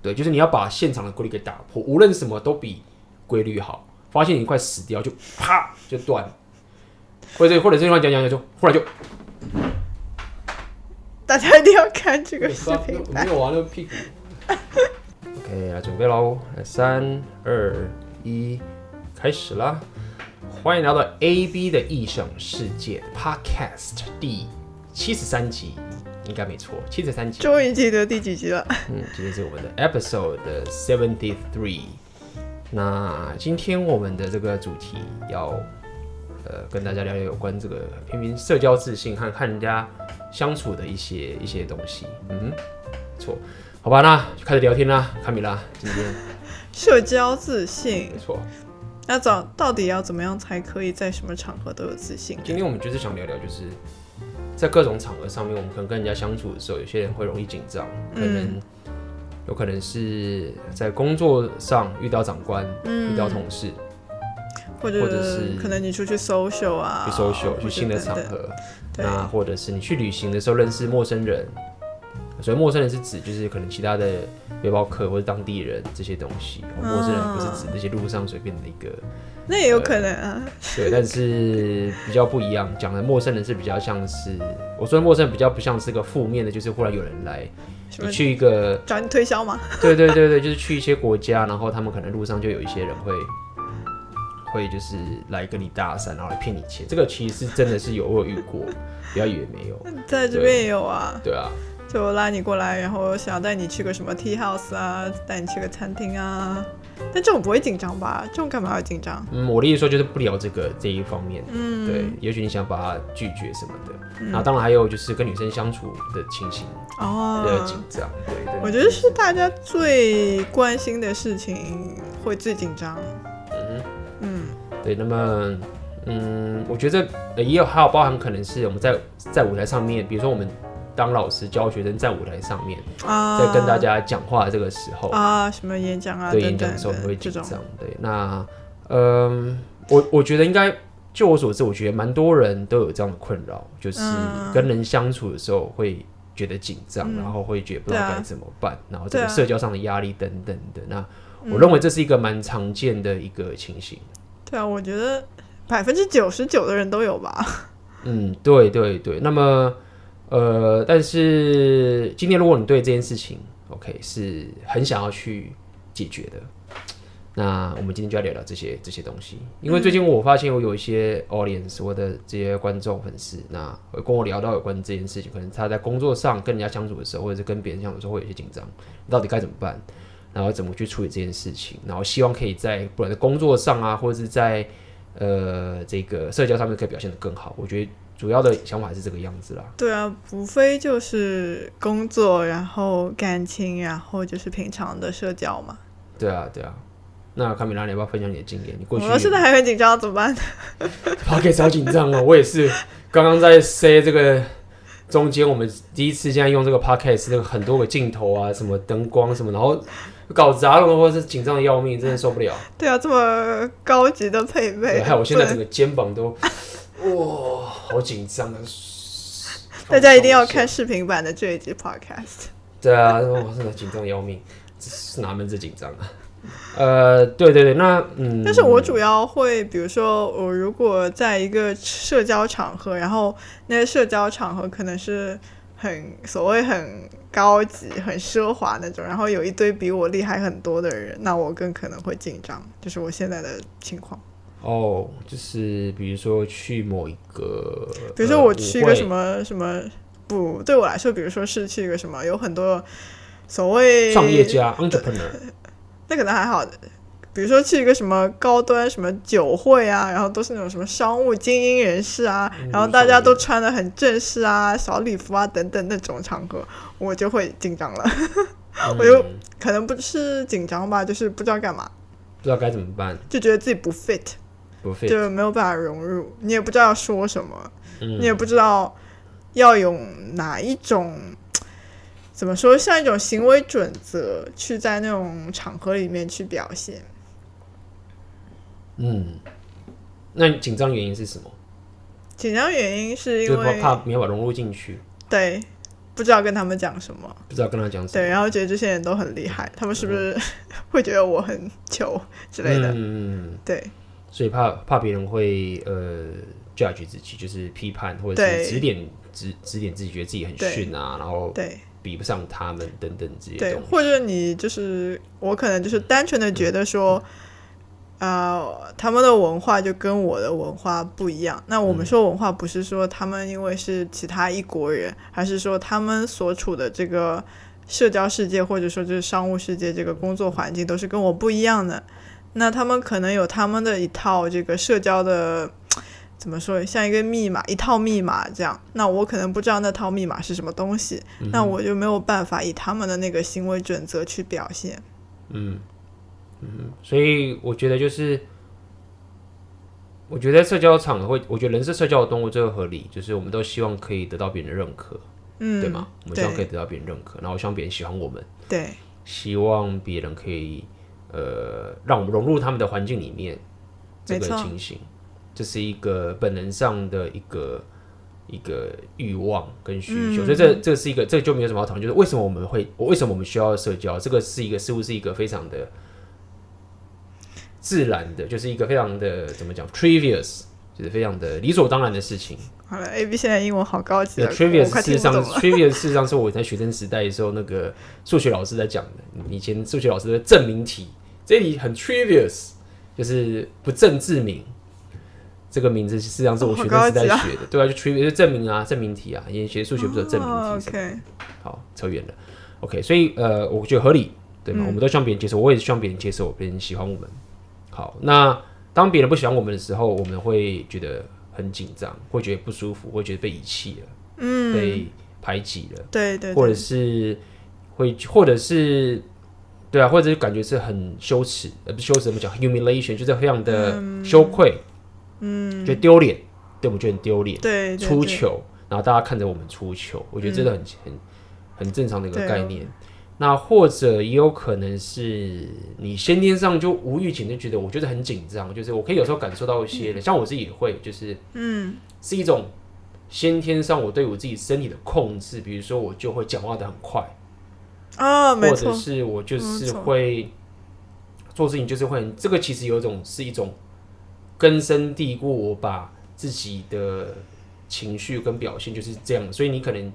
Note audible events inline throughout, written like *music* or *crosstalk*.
对，就是你要把现场的规律给打破，无论什么都比规律好。发现你快死掉，就啪就断，或者或者这句话讲讲讲就忽然就，大家一定要看这个视频。*laughs* 没有啊，那个屁股。*laughs* OK，来准备喽，来三二一，开始啦！欢迎来到 AB 的异想世界 Podcast 第七十三集，应该没错，七十三集。终于记得第几集了。嗯，今天是我们的 Episode Seventy Three。那今天我们的这个主题要，呃，跟大家聊聊有关这个平民社交自信和和人家相处的一些一些东西。嗯，错，好吧，那就开始聊天啦，卡米拉，今天社交自信，*laughs* 没错。那找到底要怎么样才可以在什么场合都有自信？今天我们就是想聊聊，就是在各种场合上面，我们可能跟人家相处的时候，有些人会容易紧张，可能、嗯。有可能是在工作上遇到长官，嗯、遇到同事，或者，或者是可能你出去 social 啊，去 social 去新的场合，那或者是你去旅行的时候认识陌生人，所以陌生人是指就是可能其他的背包客或者当地人这些东西，陌生人不是指那些路上随便的一个。*laughs* 那也有可能啊，对，但是比较不一样。讲的陌生人是比较像是，我说的陌生人比较不像是个负面的，就是忽然有人来，你去一个找你推销吗？对对对对，就是去一些国家，然后他们可能路上就有一些人会，会就是来跟你搭讪，然后来骗你钱。这个其实是真的是有我有遇过，不要以为没有，*laughs* 在这边也有啊。对啊。就拉你过来，然后想要带你去个什么 tea house 啊，带你去个餐厅啊。但这种不会紧张吧？这种干嘛要紧张？嗯，我的意思说就是不聊这个这一方面。嗯，对，也许你想把它拒绝什么的。嗯，那当然还有就是跟女生相处的情形哦，比较紧张。对，我觉得是大家最关心的事情会最紧张。嗯嗯，对。那么，嗯，我觉得也有还有包含可能是我们在在舞台上面，比如说我们。当老师教学生在舞台上面，啊、在跟大家讲话的这个时候啊，什么演讲啊，对演讲的时候你会紧张。对，那嗯，我我觉得应该，就我所知，我觉得蛮多人都有这样的困扰，就是跟人相处的时候会觉得紧张，嗯、然后会觉得不知道该怎么办，嗯、然后这个社交上的压力等等的。那我认为这是一个蛮常见的一个情形。对啊，我觉得百分之九十九的人都有吧。*laughs* 嗯，对对对。那么。呃，但是今天如果你对这件事情，OK，是很想要去解决的，那我们今天就要聊聊这些这些东西。因为最近我发现我有一些 audience，我的这些观众粉丝，那会跟我聊到有关这件事情，可能他在工作上跟人家相处的时候，或者是跟别人相处的时候会有些紧张，到底该怎么办？然后怎么去处理这件事情？然后希望可以在不管在工作上啊，或者是在呃这个社交上面可以表现得更好。我觉得。主要的想法是这个样子啦。对啊，无非就是工作，然后感情，然后就是平常的社交嘛。对啊，对啊。那卡米拉，你要不要分享你的经验？你过去我现在还很紧张，怎么办？Podcast 好紧张哦，我也是。刚刚在 say 这个中间，我们第一次现在用这个 Podcast，那个很多个镜头啊，什么灯光什么，然后搞砸了，或者是紧张的要命，真的受不了。*laughs* 对啊，这么高级的配备，还有我现在整个肩膀都。哇，好紧张啊！大家一定要看视频版的这一集 podcast。对啊，我真的紧张要命，这是哪门子紧张啊？*laughs* 呃，对对对，那嗯，但是我主要会，比如说，我如果在一个社交场合，然后那些社交场合可能是很所谓很高级、很奢华那种，然后有一堆比我厉害很多的人，那我更可能会紧张，就是我现在的情况。哦，就是比如说去某一个，比如说我去一个什么、呃、什么，不，对我来说，比如说是去一个什么，有很多所谓创业家 entrepreneur，那可能还好。比如说去一个什么高端什么酒会啊，然后都是那种什么商务精英人士啊，嗯、然后大家都穿的很正式啊，小礼服啊等等那种场合，我就会紧张了。嗯、*laughs* 我就可能不是紧张吧，就是不知道干嘛，不知道该怎么办，就觉得自己不 fit。就没有办法融入，你也不知道要说什么，嗯、你也不知道要用哪一种，怎么说，像一种行为准则去在那种场合里面去表现。嗯，那紧张原因是什么？紧张原因是因为怕没法融入进去。对，不知道跟他们讲什么，不知道跟他讲什么。对，然后觉得这些人都很厉害，他们是不是、嗯、*laughs* 会觉得我很 *laughs* 糗之类的？嗯，对。所以怕怕别人会呃 judge 自己，就是批判或者是指点指指点自己，觉得自己很逊啊，然后对比不上他们等等这些。对，或者你就是我可能就是单纯的觉得说。啊嗯呃，他们的文化就跟我的文化不一样。那我们说文化，不是说他们因为是其他一国人，还是说他们所处的这个社交世界，或者说就是商务世界，这个工作环境都是跟我不一样的。那他们可能有他们的一套这个社交的，*tsk* 怎么说，像一个密码，一套密码这样。那我可能不知道那套密码是什么东西，嗯、那我就没有办法以他们的那个行为准则去表现。嗯。嗯，所以我觉得就是，我觉得社交场会，我觉得人是社交的动物，这个合理，就是我们都希望可以得到别人的认可，嗯，对吗？我们希望可以得到别人认可，然后我希望别人喜欢我们，对，希望别人可以呃让我们融入他们的环境里面，这个情形，这是一个本能上的一个一个欲望跟需求，嗯、所以这这是一个，这、就没有什么好讨论，就是为什么我们会，为什么我们需要社交？这个是一个似乎是一个非常的。自然的，就是一个非常的怎么讲，trivial，就是非常的理所当然的事情。好了，A B 现在英文好高级了。trivial 事实上，trivial 事实上是我在学生时代的时候，那个数学老师在讲的。以前数学老师的证明题，这里很 trivial，就是不证自明。这个名字事实上是我学生时代学的，哦啊对啊，就 trivial 就证明啊，证明题啊。以前学数学不是有证明题？哦、OK，好，扯远了。OK，所以呃，我觉得合理，对吗？嗯、我们都希望别人接受，我也是希望别人接受，别人喜欢我们。好，那当别人不喜欢我们的时候，我们会觉得很紧张，会觉得不舒服，会觉得被遗弃了，嗯，被排挤了，对，对对，或者是会，或者是对啊，或者是感觉是很羞耻，呃，不羞耻，怎么讲？humiliation，就是非常的羞愧，嗯，觉得丢脸，对，我觉得很丢脸，对，出糗，然后大家看着我们出糗，我觉得这个很、嗯、很很正常的一个概念。那或者也有可能是你先天上就无预警就觉得，我觉得很紧张，就是我可以有时候感受到一些的，嗯、像我自己也会，就是嗯，是一种先天上我对我自己身体的控制，比如说我就会讲话的很快。啊，或者是我就是会做事情就是会很，这个其实有一种是一种根深蒂固，我把自己的情绪跟表现就是这样，所以你可能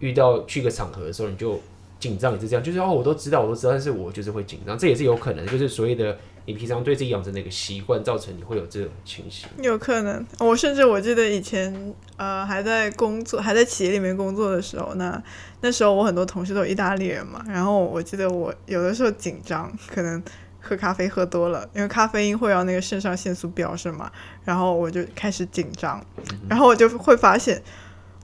遇到去一个场合的时候，你就。紧张也是这样，就是哦，我都知道，我都知道，但是我就是会紧张，这也是有可能，就是所谓的你平常对自己养成的一个习惯，造成你会有这种情形。有可能，我甚至我记得以前呃还在工作，还在企业里面工作的时候，那那时候我很多同事都是意大利人嘛，然后我记得我有的时候紧张，可能喝咖啡喝多了，因为咖啡因会让那个肾上腺素飙升嘛，然后我就开始紧张，嗯、然后我就会发现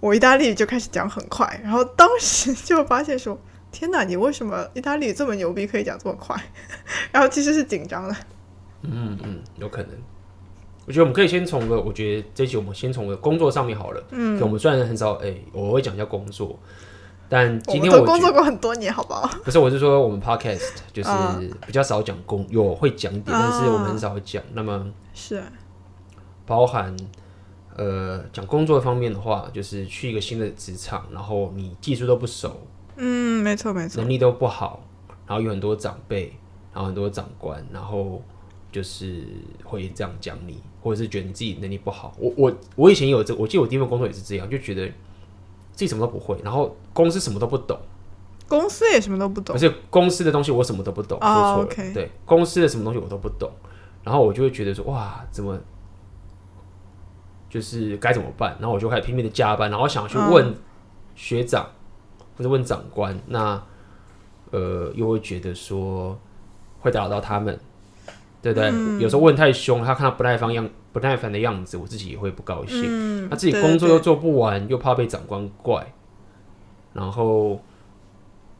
我意大利语就开始讲很快，然后当时就发现说。天哪，你为什么意大利这么牛逼，可以讲这么快？*laughs* 然后其实是紧张的。嗯嗯，有可能。我觉得我们可以先从个，我觉得这一集我们先从个工作上面好了。嗯，我们虽然很少，哎、欸，我会讲一下工作，但今天我，我工作过很多年，好不好？*laughs* 不是，我是说我们 podcast 就是比较少讲工，有会讲一点，但是我们很少会讲。那么是包含呃讲工作方面的话，就是去一个新的职场，然后你技术都不熟。嗯，没错没错，能力都不好，然后有很多长辈，然后很多长官，然后就是会这样讲你，或者是觉得你自己能力不好。我我我以前有这，我记得我第一份工作也是这样，就觉得自己什么都不会，然后公司什么都不懂，公司也什么都不懂，而且公司的东西我什么都不懂，说错了，oh, okay. 对，公司的什么东西我都不懂，然后我就会觉得说哇，怎么就是该怎么办？然后我就开始拼命的加班，然后想去问学长。嗯或者问长官，那呃又会觉得说会打扰到他们，对不对？嗯、有时候问太凶，他看到不耐烦样不耐烦的样子，我自己也会不高兴。嗯、他自己工作又做不完，又怕被长官怪，然后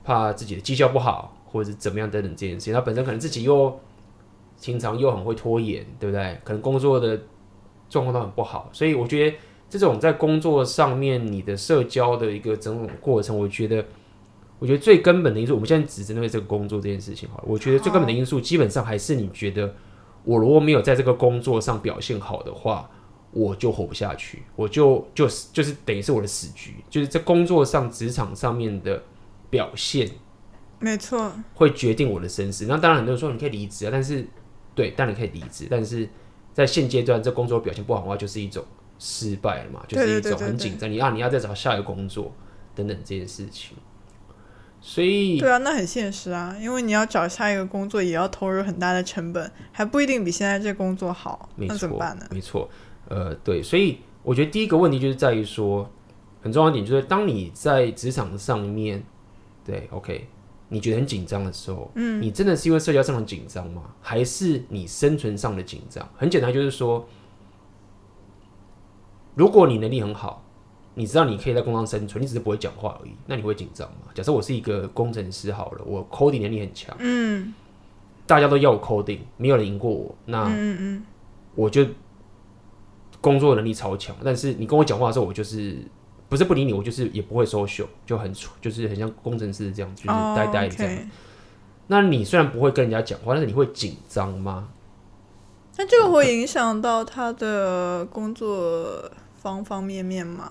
怕自己的绩效不好，或者是怎么样等等这件事情。他本身可能自己又经常又很会拖延，对不对？可能工作的状况都很不好，所以我觉得。这种在工作上面，你的社交的一个整种过程，我觉得，我觉得最根本的因素，我们现在只针对这个工作这件事情哈，我觉得最根本的因素，基本上还是你觉得，我如果没有在这个工作上表现好的话，我就活不下去，我就就是就是等于是我的死局，就是在工作上、职场上面的表现，没错，会决定我的生死。那当然，很多人说你可以离职啊，但是对，当然可以离职，但是在现阶段这工作表现不好的话，就是一种失败了嘛，就是一种很紧张。你啊，你要再找下一个工作等等这件事情。所以对啊，那很现实啊，因为你要找下一个工作，也要投入很大的成本，还不一定比现在这工作好，那怎么办呢？没错，呃，对，所以我觉得第一个问题就是在于说，很重要一点就是，当你在职场上面，对，OK，你觉得很紧张的时候，嗯，你真的是因为社交上的紧张吗？还是你生存上的紧张？很简单，就是说，如果你能力很好。你知道你可以在工作上生存，你只是不会讲话而已。那你会紧张吗？假设我是一个工程师好了，我 coding 能力很强，嗯，大家都要我 coding，没有人赢过我，那嗯嗯，我就工作能力超强。但是你跟我讲话的时候，我就是不是不理你，我就是也不会 social，就很就是很像工程师这样，就是呆呆的这样。Oh, okay. 那你虽然不会跟人家讲话，但是你会紧张吗？那这个会影响到他的工作方方面面嘛？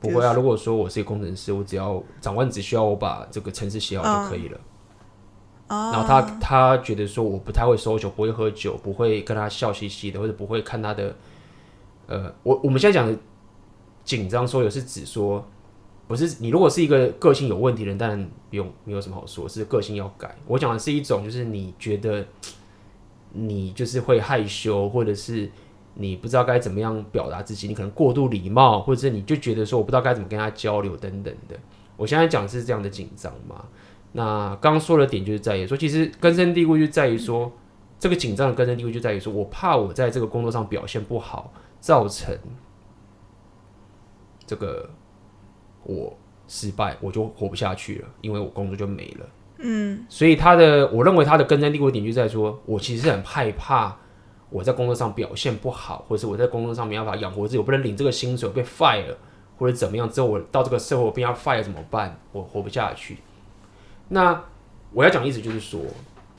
不会啊！如果说我是一个工程师，我只要长官只需要我把这个程式写好就可以了。Uh, uh, 然后他他觉得说我不太会 social，不会喝酒，不会跟他笑嘻嘻的，或者不会看他的。呃，我我们现在讲的紧张说有是指说，不是你如果是一个个性有问题的人，当然不用没有什么好说，是个性要改。我讲的是一种就是你觉得你就是会害羞，或者是。你不知道该怎么样表达自己，你可能过度礼貌，或者是你就觉得说我不知道该怎么跟他交流等等的。我现在讲是这样的紧张嘛？那刚刚说的点就是在于说，其实根深蒂固就在于说，这个紧张的根深蒂固就在于说我怕我在这个工作上表现不好，造成这个我失败，我就活不下去了，因为我工作就没了。嗯，所以他的，我认为他的根深蒂固点就在于说我其实很害怕。我在工作上表现不好，或者是我在工作上没办法养活自己，我不能领这个薪水，我被 fire 了，或者怎么样之后，我到这个社会我被要 fire 怎么办？我活不下去。那我要讲的意思就是说，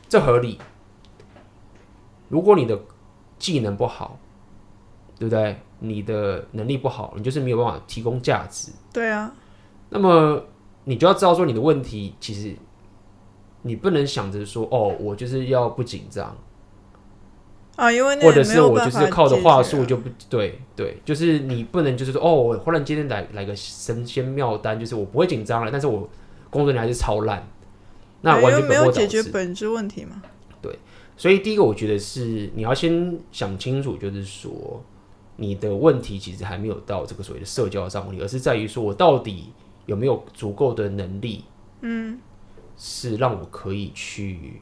这合理。如果你的技能不好，对不对？你的能力不好，你就是没有办法提供价值。对啊。那么你就要知道说，你的问题其实你不能想着说，哦，我就是要不紧张。啊，因为或者是我就是靠的话术就不对，对，就是你不能就是说哦，我忽然今天来来个神仙妙丹，就是我不会紧张了，但是我工作能力还是超烂，那完全没有解决本质问题嘛？对，所以第一个我觉得是你要先想清楚，就是说你的问题其实还没有到这个所谓的社交上问题，而是在于说我到底有没有足够的能力，嗯，是让我可以去。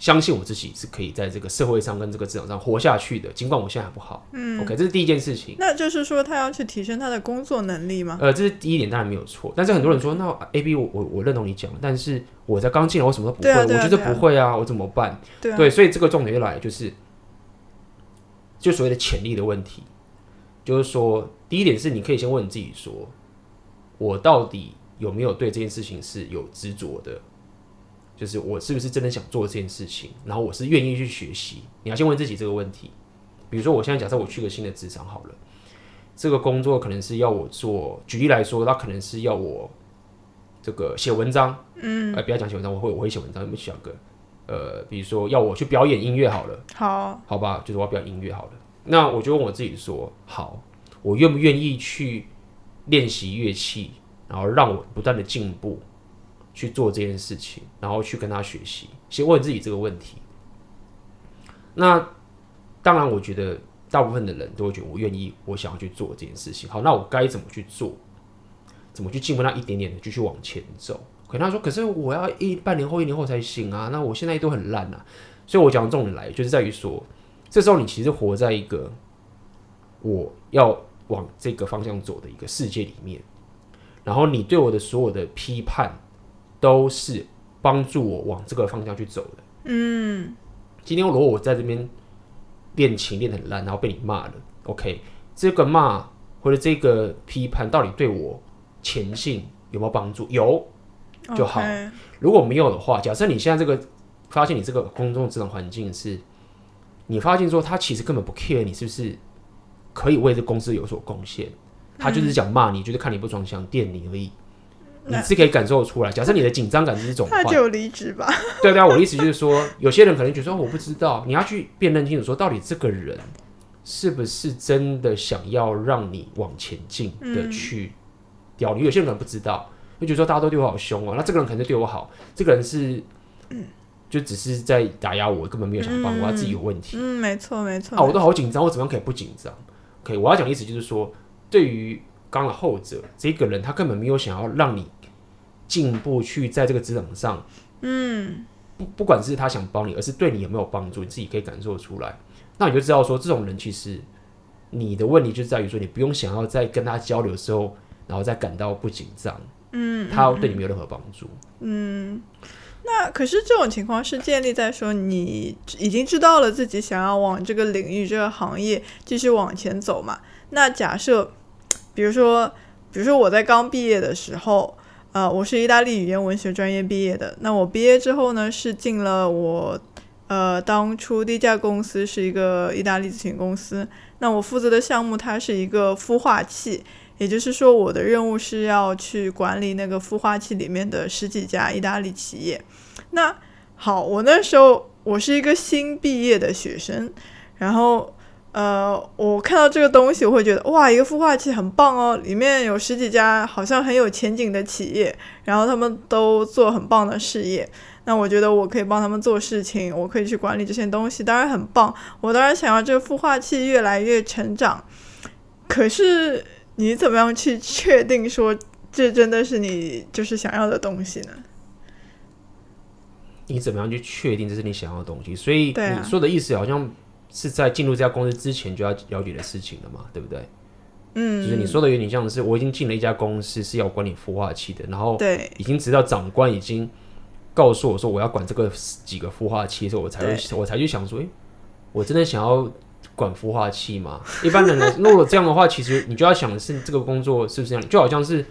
相信我自己是可以在这个社会上跟这个职场上活下去的，尽管我现在还不好。嗯，OK，这是第一件事情。那就是说，他要去提升他的工作能力吗？呃，这是第一点，当然没有错。但是很多人说，那 A B，我我我认同你讲，但是我在刚进来，我什么都不会，啊啊、我觉得不会啊，我怎么办？对，啊、对，所以这个重点就来，就是就所谓的潜力的问题，就是说，第一点是你可以先问你自己说，我到底有没有对这件事情是有执着的？就是我是不是真的想做这件事情，然后我是愿意去学习。你要先问自己这个问题。比如说，我现在假设我去个新的职场好了，这个工作可能是要我做，举例来说，它可能是要我这个写文章，嗯，哎，不要讲写文章，我会我会写文章，有没有想个，呃，比如说要我去表演音乐好了，好，好吧，就是我要表演音乐好了，那我就问我自己说，好，我愿不愿意去练习乐器，然后让我不断的进步。去做这件事情，然后去跟他学习，先问自己这个问题。那当然，我觉得大部分的人都会觉得我愿意，我想要去做这件事情。好，那我该怎么去做？怎么去进步？那一点点的继续往前走。可他说：“可是我要一半年后、一年后才行啊！”那我现在都很烂啊。所以我讲的重点来，就是在于说，这时候你其实活在一个我要往这个方向走的一个世界里面，然后你对我的所有的批判。都是帮助我往这个方向去走的。嗯，今天如果我在这边练琴练得很烂，然后被你骂了，OK，这个骂或者这个批判到底对我前进有没有帮助？有就好。如果没有的话，假设你现在这个发现你这个公众职场环境是，你发现说他其实根本不 care 你是不是可以为这公司有所贡献，他就是想骂你，就是看你不爽想电你而已。你是可以感受出来。假设你的紧张感是一种，那就离职吧。*laughs* 对对啊，我的意思就是说，有些人可能觉得说我不知道，你要去辨认清楚，说到底这个人是不是真的想要让你往前进的去调你。有些人可能不知道，就觉得说大家都对我好凶哦，那这个人可能对我好，这个人是就只是在打压我，根本没有想帮我，他自己有问题。嗯，没错没错。啊，我都好紧张，我怎么样可以不紧张？OK，我要讲的意思就是说，对于。刚的后者，这个人他根本没有想要让你进步，去在这个职场上，嗯，不不管是他想帮你，而是对你有没有帮助，你自己可以感受出来。那你就知道说，这种人其实你的问题就在于说，你不用想要在跟他交流的时候，然后再感到不紧张，嗯，他对你没有任何帮助，嗯。那可是这种情况是建立在说你已经知道了自己想要往这个领域、这个行业继续往前走嘛？那假设。比如说，比如说我在刚毕业的时候，呃，我是意大利语言文学专业毕业的。那我毕业之后呢，是进了我，呃，当初第一家公司是一个意大利咨询公司。那我负责的项目它是一个孵化器，也就是说，我的任务是要去管理那个孵化器里面的十几家意大利企业。那好，我那时候我是一个新毕业的学生，然后。呃，我看到这个东西，我会觉得哇，一个孵化器很棒哦，里面有十几家好像很有前景的企业，然后他们都做很棒的事业。那我觉得我可以帮他们做事情，我可以去管理这些东西，当然很棒。我当然想要这个孵化器越来越成长。可是你怎么样去确定说这真的是你就是想要的东西呢？你怎么样去确定这是你想要的东西？所以你说的意思好像。是在进入这家公司之前就要了解的事情了嘛，对不对？嗯，就是你说的有点像是我已经进了一家公司是要管理孵化器的，然后对，已经直到长官已经告诉我说我要管这个几个孵化器的时候，我才会我才去想说，诶，我真的想要管孵化器吗？一般人呢，如果这样的话，其实你就要想的是这个工作是不是这样？就好像是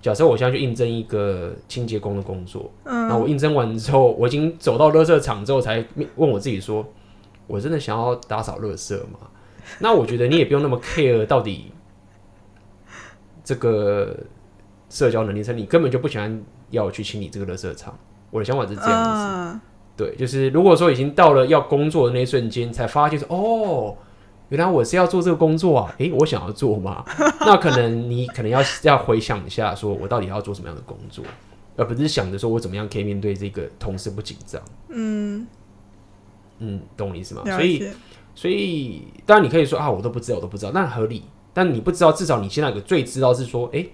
假设我现在去应征一个清洁工的工作，嗯，那我应征完之后，我已经走到垃圾场之后，才问我自己说。我真的想要打扫垃圾吗？那我觉得你也不用那么 care 到底这个社交能力，是你根本就不喜欢要我去清理这个垃圾场。我的想法是这样子，呃、对，就是如果说已经到了要工作的那一瞬间，才发现说哦，原来我是要做这个工作啊！诶，我想要做吗？*laughs* 那可能你可能要要回想一下，说我到底要做什么样的工作，而不是想着说我怎么样可以面对这个同事不紧张。嗯。嗯，懂我意思吗？所以，所以当然你可以说啊，我都不知道，我都不知道，那合理。但你不知道，至少你现在有个最知道是说，哎、欸，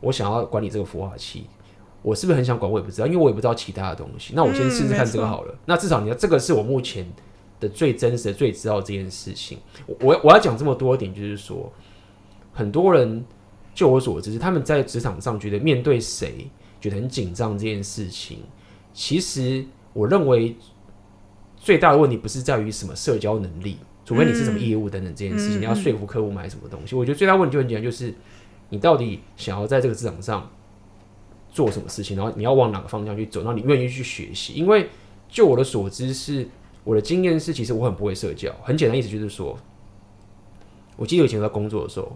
我想要管理这个孵化器，我是不是很想管？我也不知道，因为我也不知道其他的东西。那我先试试看这个好了。嗯、那至少你要这个是我目前的最真实的、最知道这件事情。我我要讲这么多点，就是说，很多人就我所知，他们在职场上觉得面对谁觉得很紧张这件事情，其实我认为。最大的问题不是在于什么社交能力，除非你是什么业务等等这件事情，嗯、你要说服客户买什么东西。嗯、我觉得最大问题就很简单，就是你到底想要在这个市场上做什么事情，然后你要往哪个方向去走，然后你愿意去学习。因为就我的所知是，我的经验是，其实我很不会社交。很简单，意思就是说，我记得以前在工作的时候，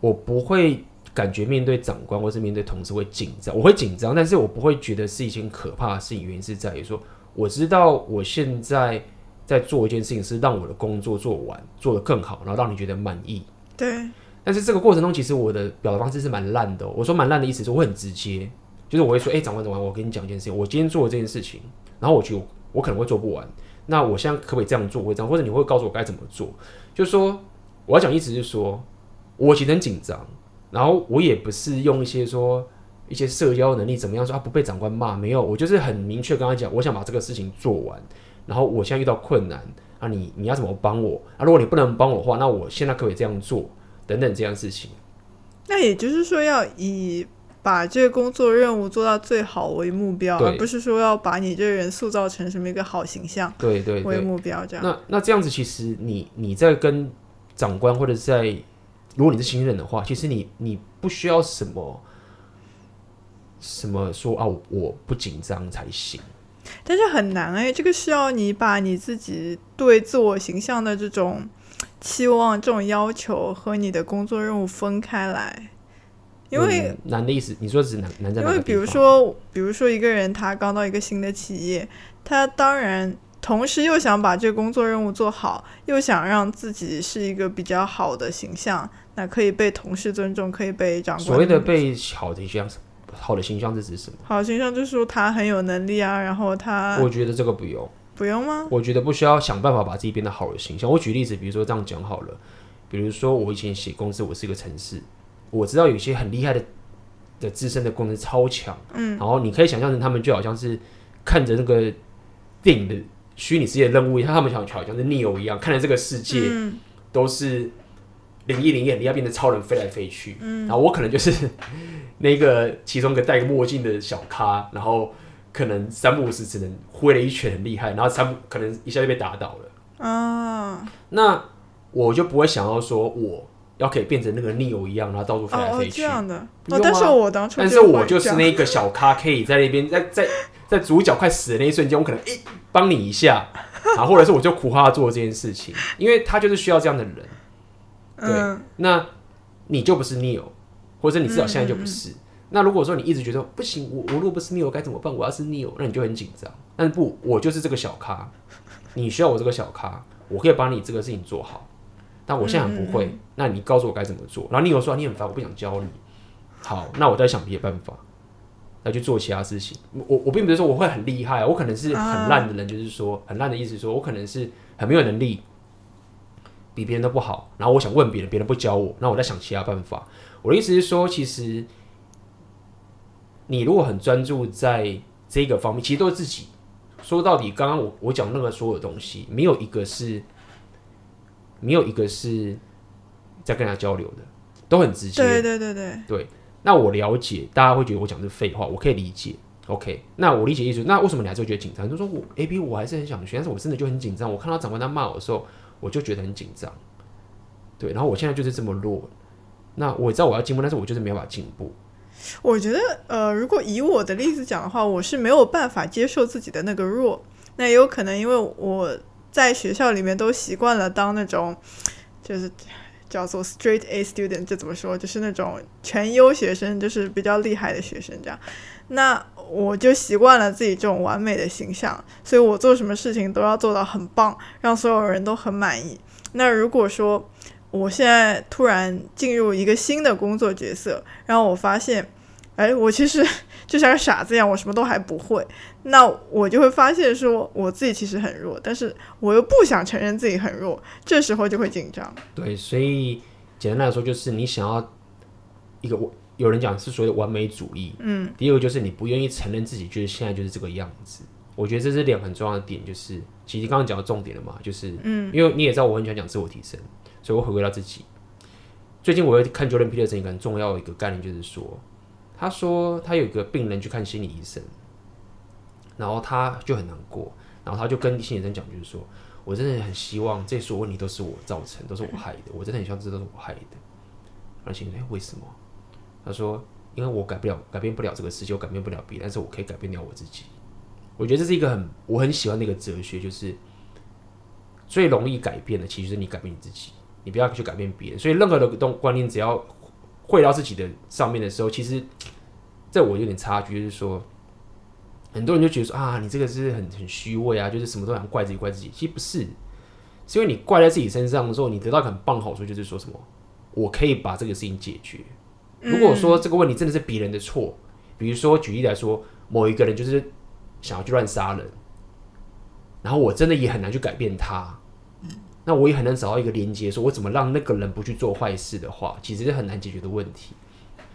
我不会感觉面对长官或是面对同事会紧张，我会紧张，但是我不会觉得是一件可怕的事情。原因是在于说。我知道我现在在做一件事情，是让我的工作做完，做得更好，然后让你觉得满意。对。但是这个过程中，其实我的表达方式是蛮烂的哦。我说蛮烂的意思是我很直接，就是我会说：“哎，长官，长官，我跟你讲一件事情，我今天做了这件事情，然后我觉得我可能会做不完。那我现在可不可以这样做？会这样，或者你会告诉我该怎么做？就是说，我要讲意思是说，我其实很紧张，然后我也不是用一些说。一些社交能力怎么样？说啊，不被长官骂没有？我就是很明确跟他讲，我想把这个事情做完。然后我现在遇到困难啊你，你你要怎么帮我啊？如果你不能帮我的话，那我现在可不可以这样做？等等这样事情。那也就是说，要以把这个工作任务做到最好为目标，而不是说要把你这个人塑造成什么一个好形象，对对为目标这样。那那这样子，其实你你在跟长官或者在如果你是新人的话，其实你你不需要什么。什么说啊？我不紧张才行，但是很难哎、欸。这个需要你把你自己对自我形象的这种期望这种要求和你的工作任务分开来，因为、嗯、难的意思，你说是难难在？因为比如说，比如说一个人他刚到一个新的企业，他当然同时又想把这个工作任务做好，又想让自己是一个比较好的形象，那可以被同事尊重，可以被长官。所谓的被好的形象，好的形象是指什么？好的形象就是说他很有能力啊，然后他。我觉得这个不用。不用吗？我觉得不需要想办法把自己变得好的形象。我举例子，比如说这样讲好了，比如说我以前写公司，我是一个城市，我知道有些很厉害的的资深的工程师超强，嗯，然后你可以想象成他们就好像是看着那个电影的虚拟世界的任务，像他们想好像是 Neo 一样，看着这个世界都是零一零一你要，变成超人飞来飞去，嗯，然后我可能就是 *laughs* 那个其中一个戴个墨镜的小咖，然后。可能三不五时只能挥了一拳很厉害，然后三可能一下就被打倒了啊。那我就不会想要说我要可以变成那个 Neo 一样，然后到处飞来飞去。哦，这样的。哦，但是我当初，但是我就是那个小咖，可以在那边在在在主角快死的那一瞬间，我可能诶帮你一下啊，或者是我就苦哈做这件事情，因为他就是需要这样的人。对，嗯、那你就不是 Neo，或者你至少现在就不是。那如果说你一直觉得不行，我我如果不是 Neo 该怎么办？我要是 Neo，那你就很紧张。但是不，我就是这个小咖，你需要我这个小咖，我可以把你这个事情做好。但我现在很不会，那你告诉我该怎么做。然后 Neo 说你很烦，我不想教你。好，那我再想别的办法，再去做其他事情。我我并不是说我会很厉害，我可能是很烂的人，就是说很烂的意思，说我可能是很没有能力，比别人都不好。然后我想问别人，别人不教我，那我在想其他办法。我的意思是说，其实。你如果很专注在这个方面，其实都是自己。说到底，刚刚我我讲那个所有东西，没有一个是，没有一个是在跟人家交流的，都很直接。对对对对对。那我了解，大家会觉得我讲的是废话，我可以理解。OK，那我理解意思，那为什么你还是会觉得紧张？就说我 A B 我还是很想学，但是我真的就很紧张。我看到长官在骂我的时候，我就觉得很紧张。对，然后我现在就是这么弱。那我知道我要进步，但是我就是没有办法进步。我觉得，呃，如果以我的例子讲的话，我是没有办法接受自己的那个弱。那也有可能因为我在学校里面都习惯了当那种，就是叫做 straight A student，就怎么说，就是那种全优学生，就是比较厉害的学生这样。那我就习惯了自己这种完美的形象，所以我做什么事情都要做到很棒，让所有人都很满意。那如果说，我现在突然进入一个新的工作角色，然后我发现，哎，我其实 *laughs* 就像个傻子一样，我什么都还不会。那我就会发现说，我自己其实很弱，但是我又不想承认自己很弱，这时候就会紧张。对，所以简单来说，就是你想要一个我，有人讲是所谓的完美主义。嗯。第二个就是你不愿意承认自己就是现在就是这个样子。我觉得这是两个很重要的点，就是其实刚刚讲到重点了嘛，就是嗯，因为你也知道我很喜欢讲自我提升。所以我回归到自己。最近我会看 Jordan Peterson 一个很重要的一个概念，就是说，他说他有一个病人去看心理医生，然后他就很难过，然后他就跟心理医生讲，就是说我真的很希望这所有问题都是我造成，都是我害的，我真的很希望这都是我害的。而且，哎，为什么？他说，因为我改不了，改变不了这个世界，我改变不了别人，但是我可以改变掉我自己。我觉得这是一个很我很喜欢的一个哲学，就是。最容易改变的，其实是你改变你自己，你不要去改变别人。所以任何的东观念，只要汇到自己的上面的时候，其实在我有点差距，就是说，很多人就觉得说啊，你这个是很很虚伪啊，就是什么都想怪自己，怪自己。其实不是，是因为你怪在自己身上的时候，你得到很棒好处，就是说什么，我可以把这个事情解决。如果说这个问题真的是别人的错，比如说举例来说，某一个人就是想要去乱杀人，然后我真的也很难去改变他。那我也很难找到一个连接，说我怎么让那个人不去做坏事的话，其实是很难解决的问题。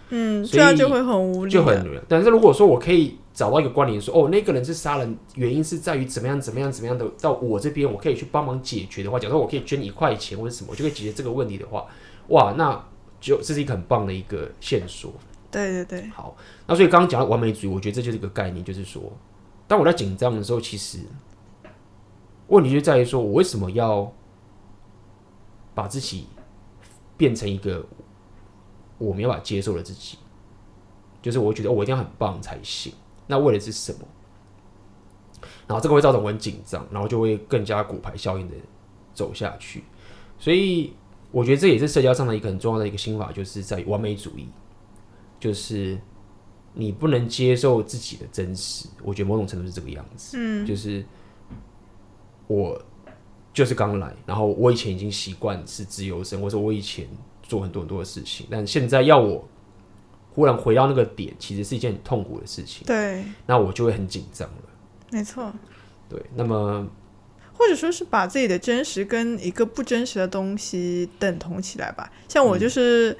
嗯，这样就会很无力，就很无聊。但是如果说我可以找到一个关联，说哦，那个人是杀人原因是在于怎么样怎么样怎么样的，到我这边我可以去帮忙解决的话，假如说我可以捐一块钱或者什么，我就可以解决这个问题的话，哇，那就这是一个很棒的一个线索。对对对，好。那所以刚刚讲到完美主义，我觉得这就是一个概念，就是说，当我在紧张的时候，其实问题就在于说我为什么要。把自己变成一个我没有办法接受的自己，就是我觉得我一定要很棒才行。那为的是什么？然后这个会造成我很紧张，然后就会更加骨牌效应的走下去。所以我觉得这也是社交上的一个很重要的一个心法，就是在完美主义，就是你不能接受自己的真实。我觉得某种程度是这个样子，嗯，就是我就是刚来，然后我以前已经习惯是自由身，或者我以前做很多很多的事情，但现在要我忽然回到那个点，其实是一件很痛苦的事情。对，那我就会很紧张了。没错。对，那么。或者说是把自己的真实跟一个不真实的东西等同起来吧。像我就是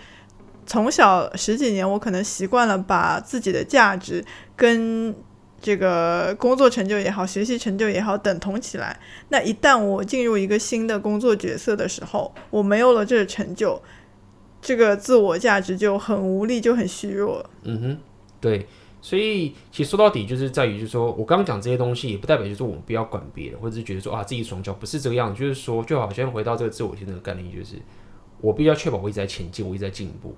从小十几年，我可能习惯了把自己的价值跟这个工作成就也好、学习成就也好等同起来。那一旦我进入一个新的工作角色的时候，我没有了这个成就，这个自我价值就很无力，就很虚弱。嗯哼，对。所以，其实说到底就是在于，就是说我刚刚讲这些东西，也不代表就是我们不要管别人，或者是觉得说啊自己爽脚，不是这个样子。就是说，就好像回到这个自我提升的概念，就是我必须要确保我一直在前进，我一直在进步，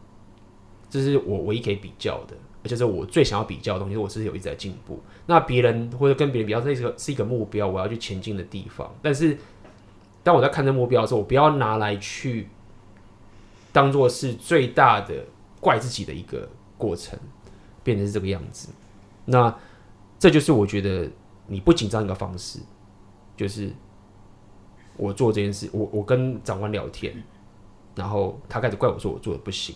这是我唯一可以比较的，而且是我最想要比较的东西。我是有一直在进步，那别人或者跟别人比较，这是个是一个目标，我要去前进的地方。但是，当我在看这目标的时候，我不要拿来去当做是最大的怪自己的一个过程。变成是这个样子，那这就是我觉得你不紧张一个方式，就是我做这件事，我我跟长官聊天，然后他开始怪我说我做的不行，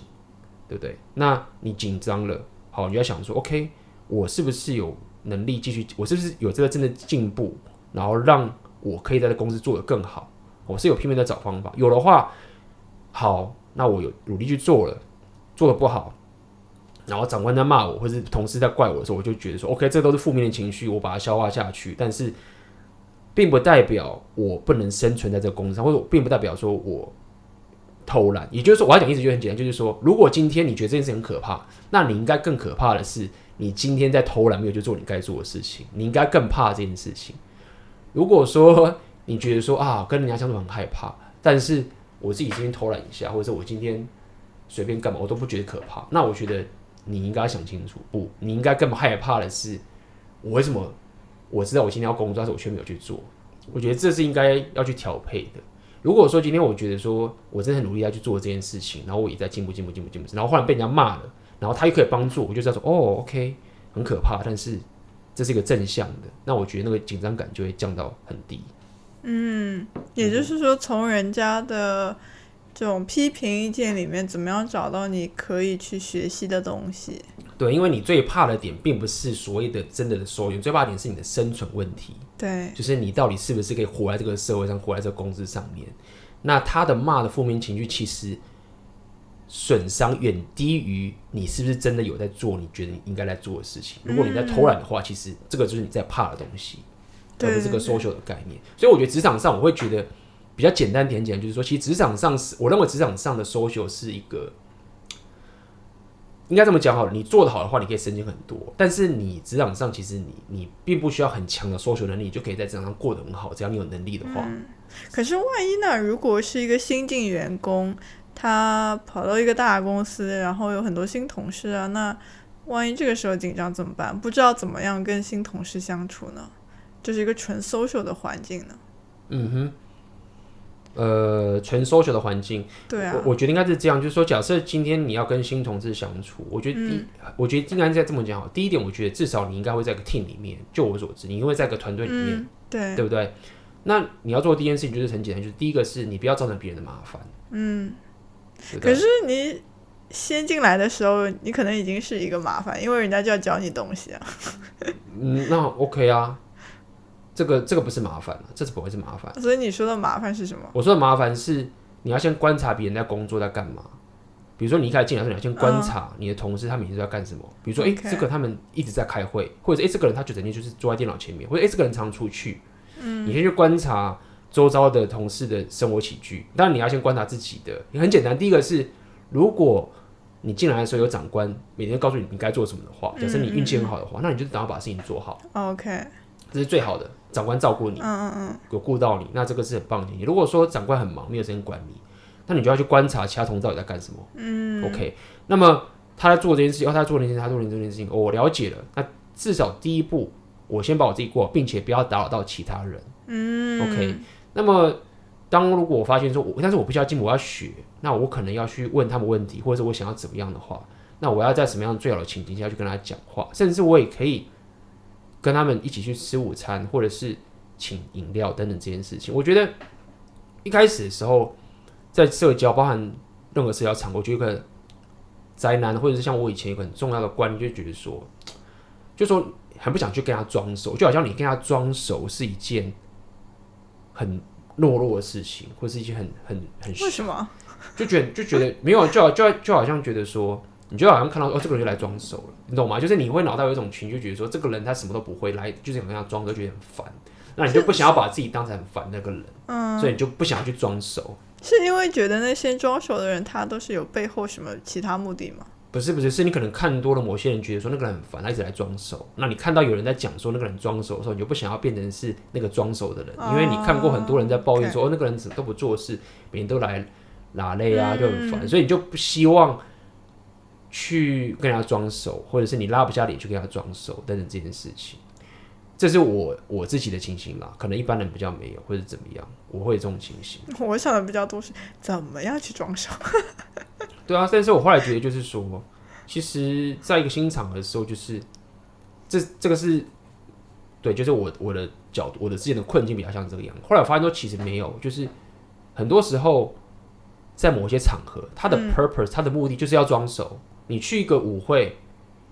对不对？那你紧张了，好，你要想说，OK，我是不是有能力继续？我是不是有这个真的进步？然后让我可以在这公司做得更好？我是有拼命在找方法，有的话，好，那我有努力去做了，做的不好。然后长官在骂我，或是同事在怪我的时候，我就觉得说，OK，这都是负面的情绪，我把它消化下去。但是，并不代表我不能生存在这个公司上，或者并不代表说我偷懒。也就是说，我要讲意思就很简单，就是说，如果今天你觉得这件事很可怕，那你应该更可怕的是，你今天在偷懒，没有去做你该做的事情。你应该更怕这件事情。如果说你觉得说啊，跟人家相处很害怕，但是我自己今天偷懒一下，或者是我今天随便干嘛，我都不觉得可怕，那我觉得。你应该想清楚，不，你应该更害怕的是，我为什么我知道我今天要工作，但是我却没有去做？我觉得这是应该要去调配的。如果说今天我觉得说我真的很努力要去做这件事情，然后我也在进步、进步、进步、进步，然后忽然被人家骂了，然后他又可以帮助，我就知道说哦，OK，很可怕，但是这是一个正向的，那我觉得那个紧张感就会降到很低。嗯，也就是说，从人家的。这种批评意见里面，怎么样找到你可以去学习的东西？对，因为你最怕的点，并不是所谓的真的的收益，最怕的点是你的生存问题。对，就是你到底是不是可以活在这个社会上，活在这个公司上面？那他的骂的负面情绪，其实损伤远低于你是不是真的有在做你觉得你应该在做的事情。如果你在偷懒的话，嗯、其实这个就是你在怕的东西，而不是这个 social 的概念。所以我觉得职场上，我会觉得。比较简单点讲，就是说，其实职场上是，我认为职场上的 social 是一个，应该这么讲好了。你做得好的话，你可以升迁很多。但是你职场上，其实你你并不需要很强的 social 能力，你就可以在职场上过得很好。只要你有能力的话。嗯。可是万一呢？如果是一个新进员工，他跑到一个大公司，然后有很多新同事啊，那万一这个时候紧张怎么办？不知道怎么样跟新同事相处呢？这，就是一个纯 social 的环境呢？嗯哼。呃，纯 social 的环境，对啊，我我觉得应该是这样，就是说，假设今天你要跟新同志相处，我觉得第，嗯、我觉得应该再这么讲好。第一点，我觉得至少你应该会在一个 team 里面，就我所知，你会在一个团队里面，嗯，对，对不对？那你要做的第一件事情就是很简单，就是第一个是你不要造成别人的麻烦，嗯，可是你先进来的时候，你可能已经是一个麻烦，因为人家就要教你东西啊。嗯，那 OK 啊。这个这个不是麻烦，这是不会是麻烦。所以你说的麻烦是什么？我说的麻烦是你要先观察别人在工作在干嘛。比如说你一开始进来的时候，你要先观察你的同事他每天都在干什么。比如说，哎、嗯，这个他们一直在开会，或者哎，这个人他就整天就是坐在电脑前面，或者哎，这个人常出去。嗯，你先去观察周遭的同事的生活起居。当然你要先观察自己的。也很简单，第一个是如果你进来的时候有长官每天告诉你你该做什么的话，假设你运气很好的话，嗯嗯嗯，那你就等要把事情做好。OK，这是最好的。长官照顾你，嗯嗯嗯，有顾到你，那这个是很棒的。你如果说长官很忙，没有时间管你，那你就要去观察其他同事到底在干什么。嗯，OK。那么他在做这件事情，哦，他在做那件事情，他做那件事情，哦，我了解了。那至少第一步，我先把我自己过好，并且不要打扰到其他人。嗯，OK。那么当如果我发现说我，但是我不需要进步，我要学，那我可能要去问他们问题，或者是我想要怎么样的话，那我要在什么样最好的情境下去跟他讲话，甚至我也可以跟他们一起去吃午餐，或者是请饮料等等这件事情。我觉得一开始的时候，在社交，包含任何社交场合，我觉得一个宅男，或者是像我以前一个很重要的观念，就觉得说，就说很不想去跟他装熟，就好像你跟他装熟是一件很懦弱的事情，或是一件很很很为什么？就觉得就觉得没有，就好就就好像觉得说，你就好像看到哦，这个人就来装熟了，你懂吗？就是你会脑袋有一种群，就觉得说，这个人他什么都不会来，就是想跟他装，就觉得很烦。那你就不想要把自己当成很烦那个人，嗯，所以你就不想要去装熟。是因为觉得那些装熟的人，他都是有背后什么其他目的吗？不是不是，是你可能看多了某些人，觉得说那个人很烦，他一直来装熟。那你看到有人在讲说那个人装熟的时候，你就不想要变成是那个装熟的人，哦，因为你看过很多人在抱怨说.哦，那个人怎么都不做事，每天都来拉累啊，就很烦，嗯，所以你就不希望去跟人家装熟，或者是你拉不下脸去跟他装熟等等这件事情。这是我我自己的情形啦，可能一般人比较没有，或者怎么样，我会有这种情形。我想的比较多是怎么样去装熟。*laughs* 对啊，但是我后来觉得就是说，其实在一个新场合的时候，就是这这个是对，就是我我的角度，我的之前的困境比较像这个样子。后来我发现说，其实没有，就是很多时候在某些场合，他的 purpose，它的目的就是要装熟。你去一个舞会，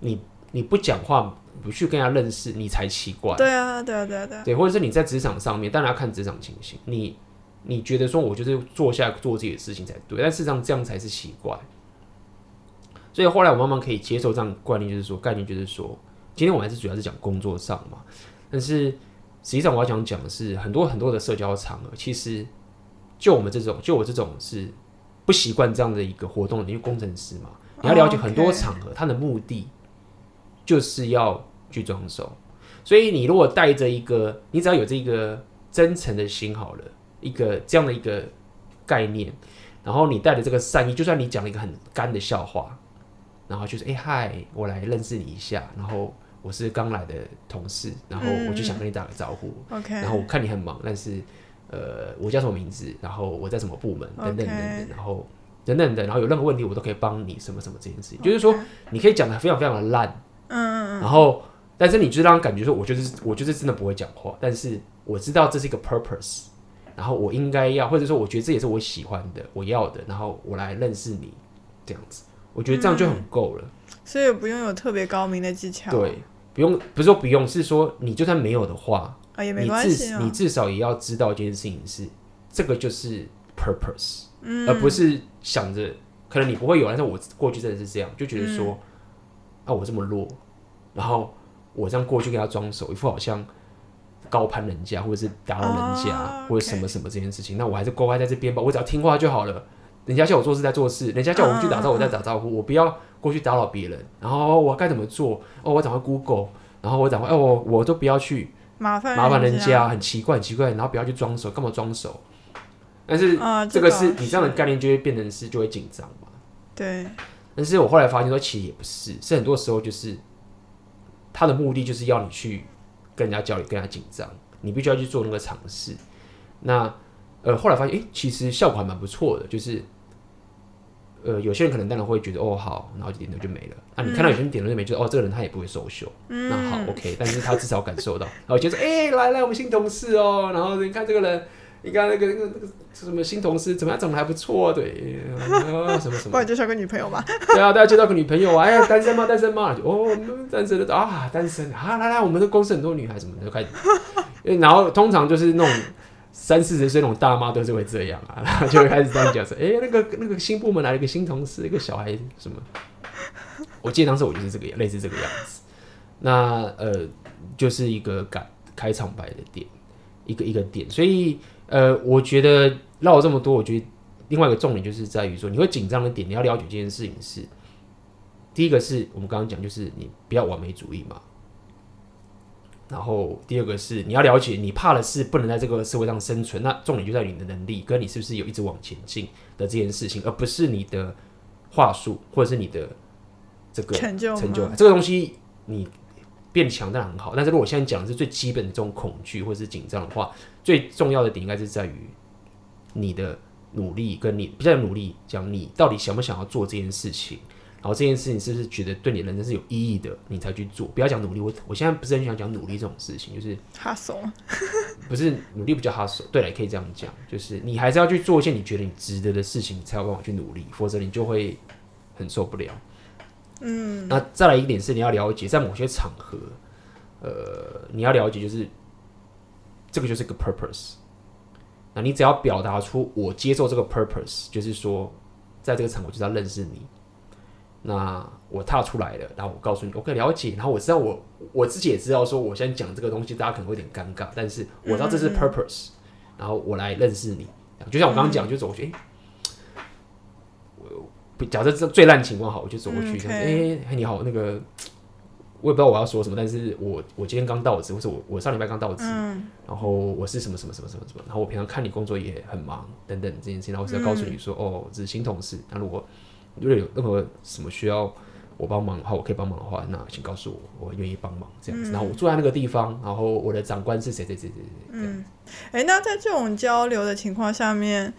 你你不讲话。不去跟他认识，你才奇怪。对啊，对啊，对啊，对啊。对，或者是你在职场上面，当然要看职场情形。你你觉得说，我就是坐下做自己的事情才对，但事实上这样才是奇怪。所以后来我慢慢可以接受这样的观念，就是说概念，就是说，今天我还是主要是讲工作上嘛。但是实际上我要想讲的是，很多很多的社交场合，其实就我们这种，就我这种是不习惯这样的一个活动，因为工程师嘛，你要了解很多场合，它的目的就是要。去装熟，所以你如果带着一个，你只要有这个真诚的心好了，一个这样的一个概念，然后你带着这个善意，就算你讲了一个很干的笑话，然后就是哎嗨，我来认识你一下，然后我是刚来的同事，然后我就想跟你打个招呼，OK，然后我看你很忙，但是呃，我叫什么名字，然后我在什么部门，等等等等，然后等等的，然后有任何问题我都可以帮你，什么什么这件事情，就是说你可以讲的非常非常的烂，嗯，然后。但是你就让人感觉说，我就是我就是真的不会讲话，但是我知道这是一个 purpose，然后我应该要，或者说我觉得这也是我喜欢的，我要的，然后我来认识你，这样子，我觉得这样就很够了。嗯，所以不用有特别高明的技巧。对，不用，不是说不用，是说你就算没有的话，啊也没关系，你至你至少也要知道一件事情是，这个就是 purpose，嗯，而不是想着可能你不会有，但是我过去真的是这样，就觉得说，嗯，啊我这么弱，然后。我这样过去跟他装熟，一副好像高攀人家，或者是打扰人家，oh. 或者什么什么这件事情，那我还是乖乖在这边吧。我只要听话就好了。人家叫我做事在做事，人家叫我去打招呼我在打招呼，我不要过去打扰别人。然后我该怎么做？哦，我赶快 Google，然后我赶快哦，我我都不要去麻烦麻烦人家，很奇怪很奇怪。然后不要去装熟，干嘛装熟？但是这个是你这样的概念就会变成是就会紧张嘛？对。但是我后来发现说，其实也不是，是很多时候就是。他的目的就是要你去跟人家交流，跟人家紧张，你必须要去做那个尝试。那呃，后来发现，哎、欸，其实效果还蛮不错的。就是呃，有些人可能当然会觉得，哦，好，然后就点头就没了。那、啊、你看到有些人点头就没，就哦，这个人他也不会 social，嗯、那好，OK。但是他至少感受到，然后觉得，哎、欸，来来，我们新同事哦。然后你看这个人。你看那个那个那个什么新同事怎么样？长得还不错，对，啊、什么什么？帮你介绍个女朋友吧？对啊，大家介绍个女朋友啊！哎呀，单身吗？单身吗？哦，单身的啊，单身啊！来来，我们的公司很多女孩什么的就开始，然后通常就是那种三四十岁那种大妈都是会这样啊，然后就会开始这样讲说：哎、欸，那个那个新部门来了一个新同事，一个小孩什么？我记得当时我就是这个样，类似这个样子。那呃，就是一个开开场白的点，一个一个点，所以。呃，我觉得绕了这么多，我觉得另外一个重点就是在于说，你会紧张的点，你要了解这件事情是，第一个是我们刚刚讲，就是你不要完美主义嘛。然后第二个是你要了解，你怕的是不能在这个社会上生存，那重点就在于你的能力跟你是不是有一直往前进的这件事情，而不是你的话术或者是你的这个成就成就这个东西你。变强当然很好，但是如果我现在讲的是最基本的这种恐惧或者是紧张的话，最重要的点应该是在于你的努力，跟你比较努力讲你到底想不想要做这件事情。然后这件事情是不是觉得对你人生是有意义的，你才去做？不要讲努力，我我现在不是很想讲努力这种事情，就是 hustle，不是努力不叫 hustle，对了，可以这样讲，就是你还是要去做一些你觉得你值得的事情，你才有办法去努力，否则你就会很受不了。嗯，那再来一点是你要了解，在某些场合，呃，你要了解就是这个就是个 purpose，那你只要表达出我接受这个 purpose，就是说在这个场我就是要认识你。那我踏出来了，然后我告诉你，我可以了解，然后我知道我我自己也知道，说我现在讲这个东西，大家可能会有点尴尬，但是我知道这是 purpose，然后我来认识你，就像我刚刚讲，就走过去，哎、嗯，我假设这最烂情况好，我就走过去，哎、嗯欸，你好，那个我也不知道我要说什么，但是我我今天刚到职，或者我我上礼拜刚到职，嗯、然后我是什么什么什么什么什么，然后我平常看你工作也很忙，等等这件事情，然后我是要告诉你说，嗯、哦，这是新同事，那如果如果有任何什么需要我帮忙的话，我可以帮忙的话，那请告诉我，我愿意帮忙这样子。嗯、然后我坐在那个地方，然后我的长官是谁谁谁谁谁。嗯，哎，那在这种交流的情况下面，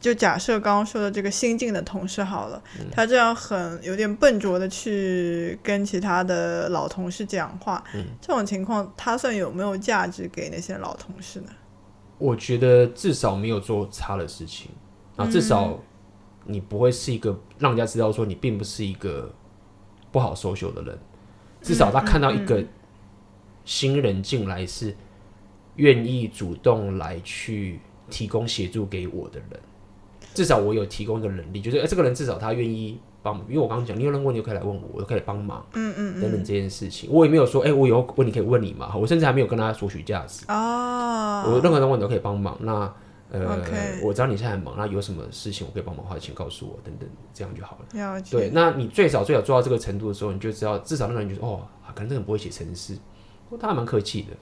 就假设刚刚说的这个新进的同事好了，嗯、他这样很有点笨拙的去跟其他的老同事讲话，嗯、这种情况他算有没有价值给那些老同事呢？我觉得至少没有做差的事情，啊，至少、嗯。你不会是一个让人家知道说你并不是一个不好 social 的人，至少他看到一个新人进来是愿意主动来去提供协助给我的人，至少我有提供一个能力，就是哎、欸，这个人至少他愿意帮忙，因为我刚刚讲，你有任何问题可以来问我，我都可以帮忙，嗯嗯等等这件事情，我也没有说哎、欸，我有问你可以问你嘛，我甚至还没有跟他索取价值哦，我任何的问题都可以帮忙，那。呃.我知道你现在很忙，那有什么事情我可以帮忙的话，请告诉我，等等，这样就好了。了解。对，那你最少最少做到这个程度的时候，你就知道，至少那个人就说，哦，可能这个人不会写程式，他还蛮客气的，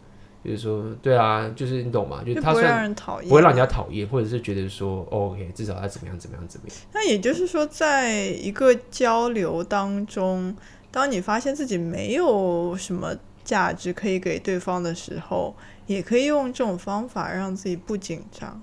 就是说，对啊，就是你懂吗？就是他不会让人讨厌，不会让人家讨厌，或者是觉得说，哦，OK，至少他怎么样怎么样怎么样。那也就是说，在一个交流当中，当你发现自己没有什么价值可以给对方的时候，也可以用这种方法让自己不紧张。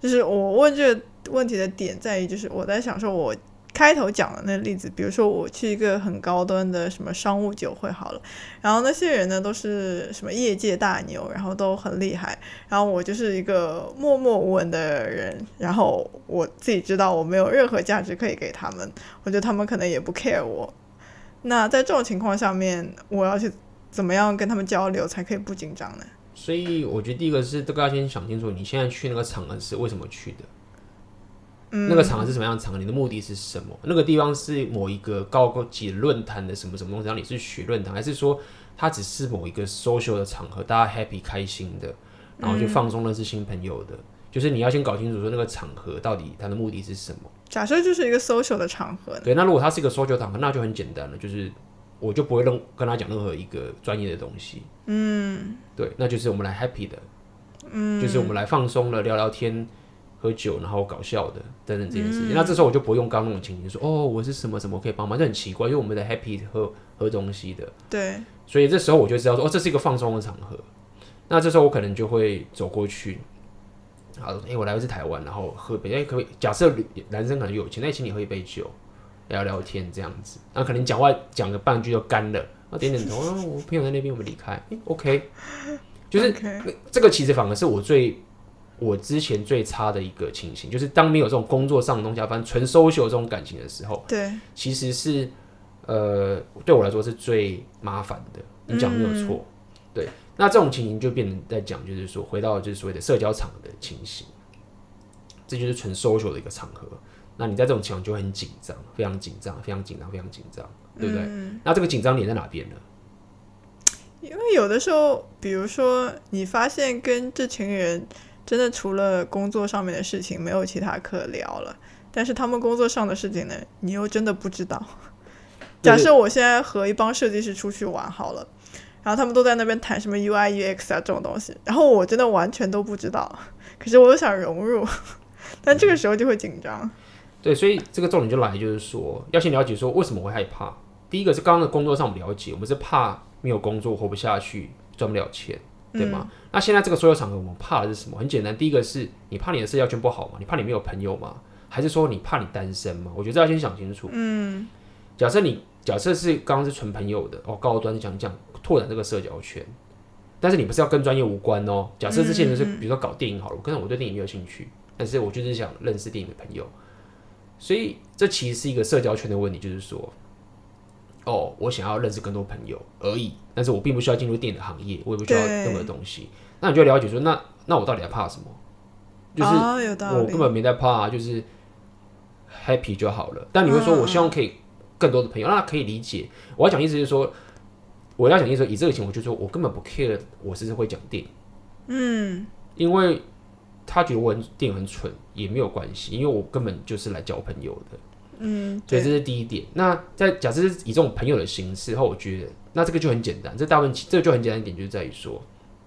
就是我问这个问题的点在于，就是我在想说，我开头讲的那例子，比如说我去一个很高端的什么商务酒会好了，然后那些人呢都是什么业界大牛，然后都很厉害，然后我就是一个默默无闻的人，然后我自己知道我没有任何价值可以给他们，我觉得他们可能也不 care 我。那在这种情况下面，我要去怎么样跟他们交流才可以不紧张呢？所以我觉得第一个是这个要先想清楚，你现在去那个场合是为什么去的？嗯，那个场合是什么样的场合？你的目的是什么？那个地方是某一个高级论坛的什么什么东西？让你是学论坛，还是说它只是某一个 social 的场合，大家 happy 开心的，然后去放松认识新朋友的？嗯，就是你要先搞清楚说那个场合到底它的目的是什么？假设就是一个 social 的场合，对，那如果它是一个 social 场合，那就很简单了，就是。我就不会跟跟他讲任何一个专业的东西，嗯，对，那就是我们来 happy 的，嗯，就是我们来放松了，聊聊天、喝酒，然后搞笑的等等这件事情。嗯、那这时候我就不用刚刚那种情景说，哦，我是什么什么可以帮忙，这很奇怪，因为我们的 happy 喝喝东西的，对，所以这时候我就知道说，哦，这是一个放松的场合。那这时候我可能就会走过去，好，哎、欸，我来的是台湾，然后喝杯，哎、欸，可以，假设男生可能有钱，那请你喝一杯酒。聊聊天这样子，那可能讲话讲个半句就干了，啊点点头，啊 *laughs* 我朋友在那边，我们离开，欸，OK，就是.这个其实反而是我最我之前最差的一个情形，就是当没有这种工作上的东西，反正纯 social 这种感情的时候，对，其实是呃对我来说是最麻烦的，你讲没有错，嗯、对，那这种情形就变成在讲，就是说回到就是所谓的社交场的情形，这就是纯 social 的一个场合。那你在这种情况就会很紧张，非常紧张，非常紧张，非常紧张，对不对？嗯、那这个紧张点在哪边呢？因为有的时候，比如说你发现跟这群人真的除了工作上面的事情没有其他可聊了，但是他们工作上的事情呢，你又真的不知道。假设我现在和一帮设计师出去玩好了，然后他们都在那边谈什么 UI UX 啊这种东西，然后我真的完全都不知道，可是我又想融入，*laughs* 但这个时候就会紧张。对，所以这个重点就来，就是说要先了解说为什么会害怕。第一个是刚刚的工作上我们了解，我们是怕没有工作活不下去，赚不了钱。对吗？嗯、那现在这个所有场合，我们怕的是什么？很简单，第一个是你怕你的社交圈不好吗？你怕你没有朋友吗？还是说你怕你单身吗？我觉得这要先想清楚。嗯，假设你假设是刚刚是纯朋友的哦，高端讲讲拓展这个社交圈，但是你不是要跟专业无关哦。假设这些人是比如说搞电影好了，我跟我对电影没有兴趣，但是我就是想认识电影的朋友，所以这其实是一个社交圈的问题，就是说，哦，我想要认识更多朋友而已，但是我并不需要进入电影的行业，我也不需要任何东西。那你就了解说，那那我到底还怕什么？就是我根本没在怕，就是。happy 就好了，但你会说，我希望可以更多的朋友，那可以理解。我要讲意思就是说，我要讲意思说，以这个情况，就是说我根本不 care，我是会讲电影，嗯，因为他觉得我很电影很蠢也没有关系，因为我根本就是来交朋友的，嗯，所以这是第一点。那在假设是以这种朋友的形式后，我觉得那这个就很简单，这大问题这个就很简单一点，就是在于说，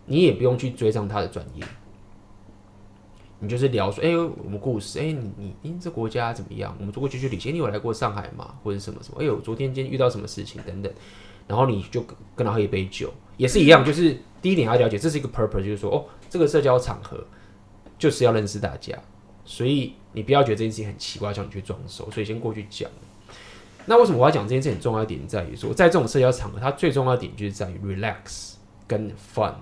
你也不用去追上他的专业。你就是聊说，哎、欸，我们故事，哎、欸，你你，你这国家怎么样？我们坐过去去旅行，你有来过上海吗？或者什么什么？哎呦，昨天今天遇到什么事情等等，然后你就跟他喝一杯酒，也是一样，就是第一点要了解，这是一个 purpose，就是说，哦，这个社交场合就是要认识大家，所以你不要觉得这件事情很奇怪，叫你去装熟，所以先过去讲。那为什么我要讲这件事很重要一点在于说，在这种社交场合，它最重要的点就是在于 relax 跟 fun。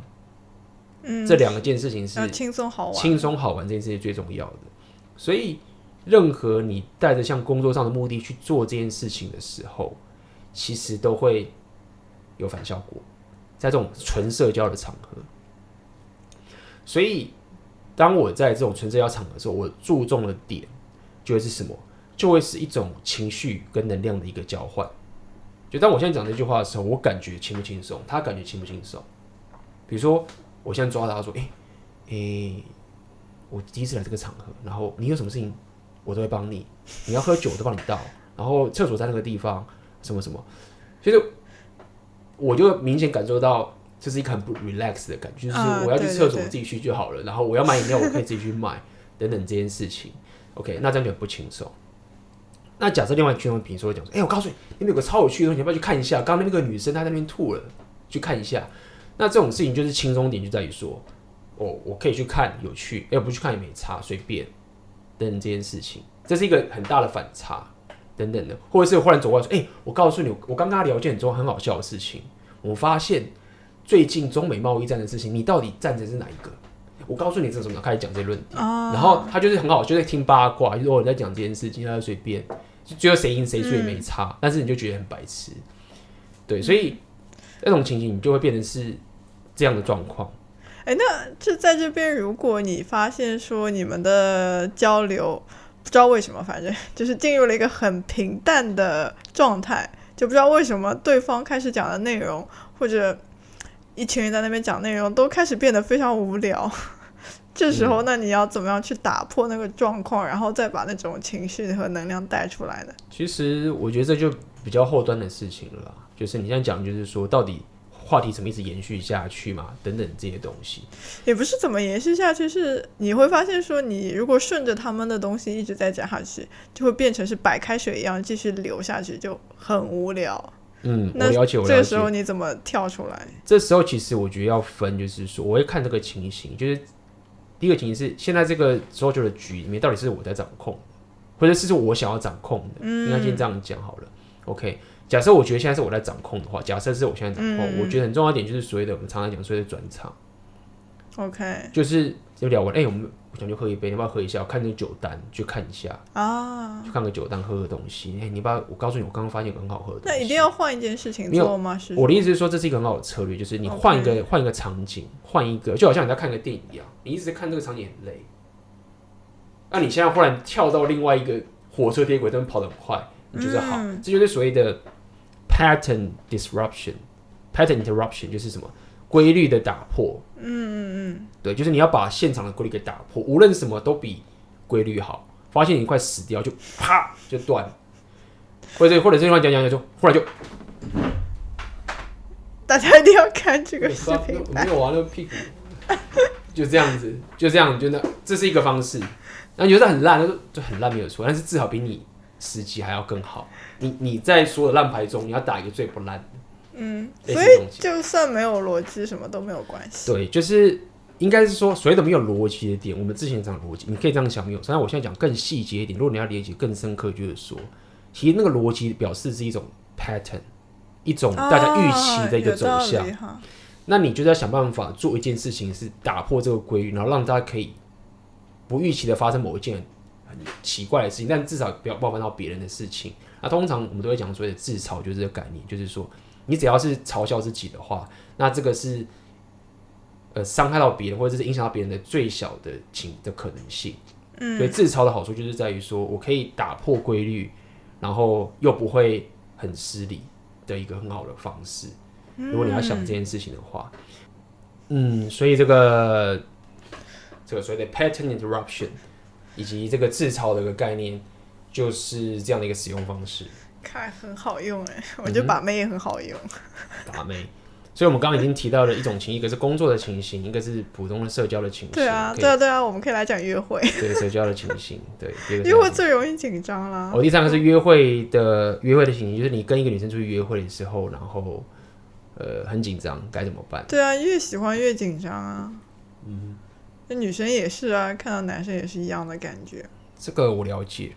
嗯，这两个件事情是轻松好玩，轻松好玩这件事情最重要的。所以，任何你带着像工作上的目的去做这件事情的时候，其实都会有反效果。在这种纯社交的场合，所以当我在这种纯社交场合的时候，我注重的点就会是什么？就会是一种情绪跟能量的一个交换。就当我现在讲这句话的时候，我感觉轻不轻松，他感觉轻不轻松。比如说。我现在抓他说：“哎、欸，哎、我第一次来这个场合，然后你有什么事情，我都会帮你。你要喝酒，我都帮你倒。然后厕所在那个地方，什么什么。其实我就明显感受到，这是一个很不 relax 的感觉，就是我要去厕所，我自己去就好了。然后我要买饮料，我可以自己去买，*laughs* 等等这件事情。OK，那这样就很不轻松。那假设另外一群众，比如说讲说，哎、欸，我告诉你，那边有个超有趣的东西，你要不要去看一下？刚刚那个女生她在那边吐了，去看一下。”那这种事情就是轻松点，就在于说，哦，我可以去看有趣，要不去看也没差，随便等等这件事情，这是一个很大的反差等等的，或者是忽然走过来说，哎、欸，我告诉你，我刚刚聊件很重要很好笑的事情，我发现最近中美贸易战的事情，你到底站的是哪一个？我告诉你这是什么，开始讲这论点，然后他就是很好，就在听八卦，就是我在讲这件事情，他就随便，就觉得谁赢谁输也没差，嗯、但是你就觉得很白痴，对，所以。那种情形，你就会变成是这样的状况。哎、欸，那就在这边，如果你发现说你们的交流不知道为什么，反正就是进入了一个很平淡的状态，就不知道为什么对方开始讲的内容，或者一群人在那边讲内容，都开始变得非常无聊。*laughs* 这时候，那你要怎么样去打破那个状况，然后再把那种情绪和能量带出来呢？其实我觉得这就比较后端的事情了。就是你现在讲，就是说到底话题怎么一直延续下去嘛？等等这些东西，也不是怎么延续下去，是你会发现说，你如果顺着他们的东西一直在讲下去，就会变成是白开水一样继续流下去，就很无聊。嗯，我了解，我了解。这个时候你怎么跳出来？这时候其实我觉得要分，就是说我会看这个情形，就是。第一个情形是，现在这个 social 的局里面，到底是我在掌控，或者是我想要掌控的？嗯，应该先这样讲好了。OK，假设我觉得现在是我在掌控的话，假设是我现在掌控，嗯、我觉得很重要一点就是所谓的我们常常讲所谓的转场。OK，就是就聊完，哎、欸，我们我想去喝一杯，你要不要喝一下？我看那个酒单，去看一下啊，去看个酒单，喝个东西。哎、欸，你把我告诉你，我刚刚发现有个很好喝的。那一定要换一件事情做吗？是我的意思是说，这是一个很好的策略，就是你换一个换.一个场景，换一个，就好像你在看个电影一样，你一直在看这个场景很累。那你现在忽然跳到另外一个火车铁轨，这边跑得很快，你觉得好？嗯、这就是所谓的 pattern disruption，pattern interruption 就是什么？规律的打破，嗯嗯嗯，对，就是你要把现场的规律给打破，无论什么都比规律好。发现你快死掉，就啪就断，或者或者这句话讲讲讲就忽然就，大家一定要看这个视频，没有玩那个屁股，就这样子，就这样，就那这是一个方式。那你觉得很烂，就就很烂没有错，但是至少比你十级还要更好。你你在所有烂牌中，你要打一个最不烂的。嗯，所以就算没有逻辑，什么都没有关系。对，就是应该是说，所谓的没有逻辑的点，我们之前讲逻辑，你可以这样想，没有。虽然我现在讲更细节一点，如果你要理解更深刻，就是说，其实那个逻辑表示是一种 pattern，一种大家预期的一个走向。啊、那你就要想办法做一件事情，是打破这个规律，然后让大家可以不预期的发生某一件很奇怪的事情，但至少不要冒犯到别人的事情。那通常我们都会讲所谓的自嘲，就是这个概念，就是说。你只要是嘲笑自己的话，那这个是呃伤害到别人或者是影响到别人的最小的情的可能性。嗯，所以自嘲的好处就是在于说我可以打破规律，然后又不会很失礼的一个很好的方式。如果你要想这件事情的话，嗯，所以这个这个所谓的 pattern interruption 以及这个自嘲的一个概念，就是这样的一个使用方式。看很好用哎，*laughs* 我觉得把妹也很好用。*laughs* 把妹，所以我们刚刚已经提到了一种情，一个是工作的情形，一个是普通的社交的情形。对啊，对啊，对啊，我们可以来讲约会。对社交的情形，对。约会最容易紧张啦。哦，第三个是约会的约会的情形，就是你跟一个女生出去约会的时候，然后呃很紧张，该怎么办？对啊，越喜欢越紧张啊。嗯，那女生也是啊，看到男生也是一样的感觉。这个我了解。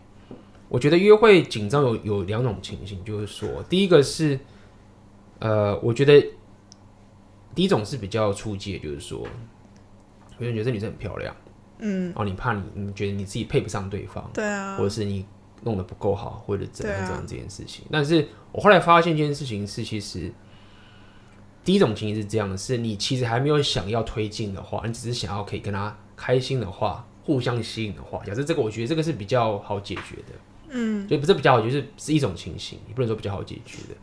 我觉得约会紧张有有两种情形，就是说，第一个是，呃，我觉得第一种是比较初级，就是说，有人觉得这女生很漂亮，嗯，哦，你怕你你觉得你自己配不上对方，对啊，或者是你弄得不够好，或者怎样怎样这件事情。啊、但是我后来发现一件事情是，其实第一种情形是这样的：是你其实还没有想要推进的话，你只是想要可以跟他开心的话，互相吸引的话，假设这个，我觉得这个是比较好解决的。嗯，所以不是比较好，就是是一种情形，你不能说比较好解决的。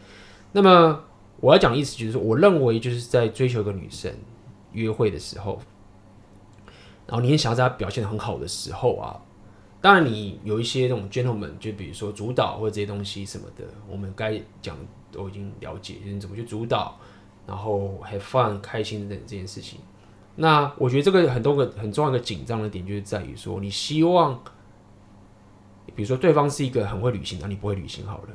那么我要讲的意思就是说，我认为就是在追求一个女生约会的时候，然后你很想要在她表现的很好的时候啊，当然你有一些那种 gentleman，就比如说主导或者这些东西什么的，我们该讲都已经了解，就是你怎么去主导，然后 have fun 开心的这件事情。那我觉得这个很多个很重要的紧张的点，就是在于说你希望。比如说，对方是一个很会旅行的，你不会旅行好了；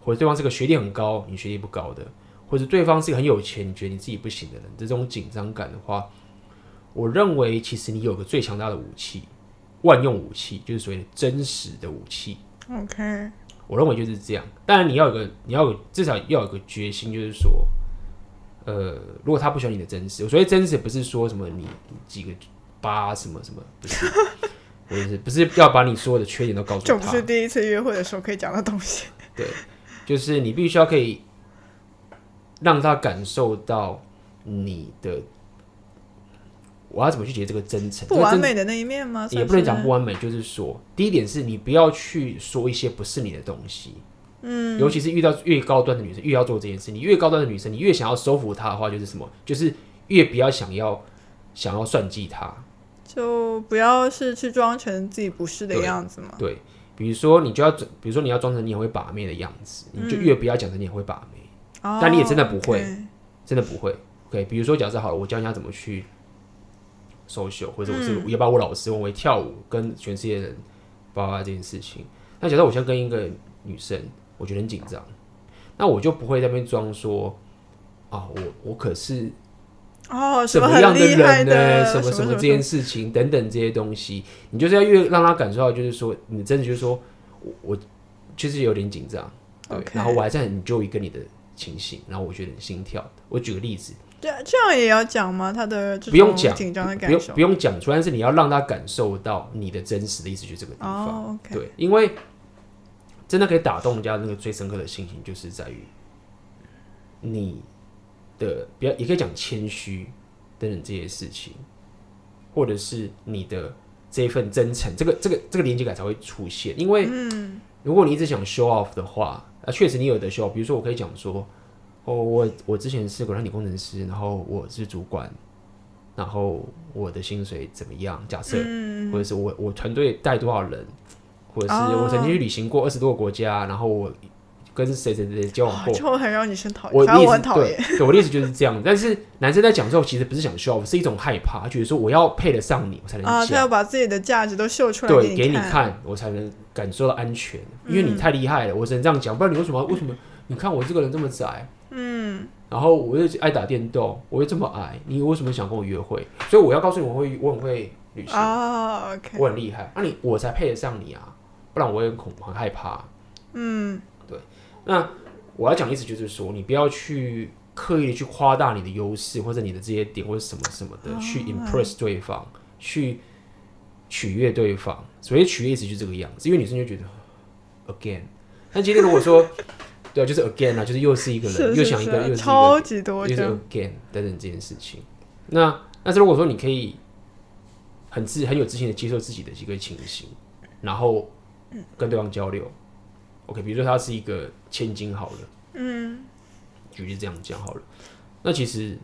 或者对方是个学历很高，你学历不高的；或者对方是一个很有钱，你觉得你自己不行的人，这种紧张感的话，我认为其实你有个最强大的武器，万用武器，就是所谓的真实的武器。OK，我认为就是这样。当然，你要有个，你要有至少要有个决心，就是说，呃，如果他不喜欢你的真实，所谓真实不是说什么你几个八什么什么，不是。不是不是要把你所有的缺点都告诉他，就不是第一次约会的时候可以讲的东西。*laughs* 对，就是你必须要可以让他感受到你的，我要怎么去解这个真诚？不完美的那一面吗？也不能讲不完美，就是说，第一点是你不要去说一些不是你的东西。嗯，尤其是遇到越高端的女生，越要做这件事。你越高端的女生，你越想要收服她的话，就是什么？就是越不要想要想要算计她。就不要是去装成自己不是的样子嘛。对，比如说你就要，比如说你要装成你很会把妹的样子，嗯、你就越不要讲成你很会把妹。哦、但你也真的不会，okay、真的不会。OK，比如说假设好了，我教人家怎么去 social，或者我是也把我老师我会跳舞，跟全世界人包括这件事情。那假设我现在跟一个女生，我觉得很紧张，那我就不会在那边装说啊，我我可是。哦，什么样的人呢？什么什么这件事情等等这些东西，你就是要越让他感受到，就是说，你真的就是说，我我确实有点紧张，对，Okay. 然后我还在很 enjoy 跟你的情形，然后我觉得很心跳。我举个例子，对，这样也要讲吗？他的不用讲紧张的感受，不用不用讲出来，但是你要让他感受到你的真实的意思，就这个地方，oh. 对，因为真的可以打动人家那个最深刻的心情，就是在于你。的比较也可以讲谦虚等等这些事情，或者是你的这一份真诚，这个这个这个连接感才会出现。因为，如果你一直想 show off 的话，啊，确实你有的 show。比如说，我可以讲说，哦，我我之前是国产理工程师，然后我是主管，然后我的薪水怎么样？假设，或者是我我团队带多少人，或者是我曾经去旅行过二十多个国家，然后我。跟谁谁谁交往过，就很让女生讨厌。我我很讨厌。对，我的意思就是这样。但是男生在讲之后，其实不是想 show，是一种害怕，他觉得说我要配得上你，我才能啊，他要把自己的价值都秀出来，对，给你看，我才能感受到安全。因为你太厉害了，我只能这样讲。不然你为什么？为什么？你看我这个人这么窄，嗯，然后我又爱打电动，我又这么矮，你为什么想跟我约会？所以我要告诉你，我会我很会旅行啊、oh,，OK，我很厉害，那、啊、你我才配得上你啊，不然我也很恐很害怕。嗯，对。那我要讲的意思就是说，你不要去刻意的去夸大你的优势或者你的这些点或者什么什么的，oh, 去 impress 对方去取悦对方。所以取悦意思就这个样子，因为女生就觉得 again。但今天如果说对啊，就是 again 啊，就是又是一个人，是是是又想一个，又是一个超级多，又是 again 等等这件事情。那但是如果说你可以很自很有自信的接受自己的一个情形，然后跟对方交流。OK，比如说他是一个千金好了，嗯，举例这样讲好了。那其实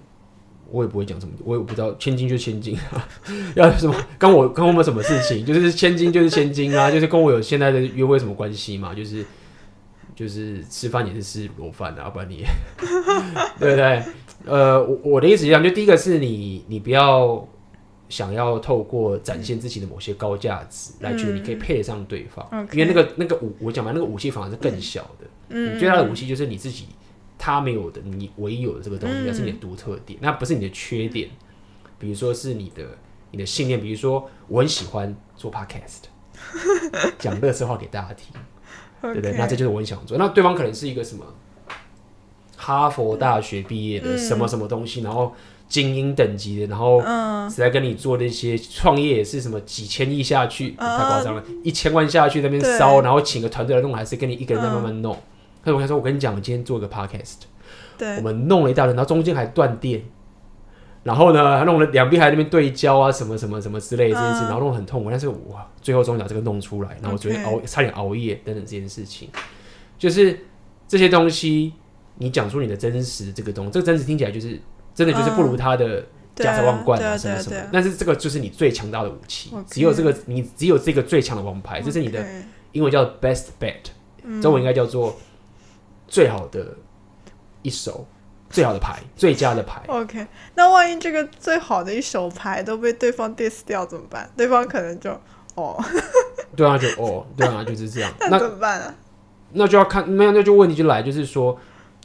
我也不会讲什么，我也不知道千金就千金啊，*laughs* 要什么跟我跟我们什么事情？就是千金就是千金啊，就是跟我有现在的约会什么关系嘛？就是就是吃饭也是吃螺饭啊，不然你 *laughs* 对不对？呃，我我的意思一样，就第一个是你你不要。想要透过展现自己的某些高价值，来觉得你可以配得上对方，嗯、因为那个那个武，我讲嘛，那个武器反而是更小的。嗯，你最大的武器就是你自己，他没有的，你唯一有的这个东西，那、嗯、是你的独特点，那不是你的缺点。比如说是你的你的信念，比如说我很喜欢做 podcast，讲乐色话给大家听，对不对？那这就是我很想做。那对方可能是一个什么哈佛大学毕业的什么什么东西，嗯、然后。精英等级的，然后是在跟你做那些创业，也是什么几千亿下去，太夸张了，一千万下去那边烧，然后请个团队来弄，还是跟你一个人在慢慢弄。所以我跟他说，我跟你讲，我今天做一个 podcast，对，我们弄了一大轮，然后中间还断电，然后呢，还弄了两边还在那边对焦啊，什么什么什么之类的这件事，然后弄得很痛苦，但是哇，最后终于把这个弄出来，然后我昨天熬差点熬夜等等这件事情，就是这些东西，你讲出你的真实这个东西，这个真实听起来就是。真的就是不如他的家财万贯啊，什么什么。但是这个就是你最强大的武器，只有这个，你只有这个最强的王牌，这是你的英文叫 best bet，中文应该叫做最好的一手，最好的牌，最佳的牌。OK，那万一这个最好的一手牌都被对方 diss 掉怎么办？对方可能就哦，*laughs* 对啊，就哦，对啊，就是这样。*laughs* 那怎么办啊？那就要看，没有，那就问题就来，就是说，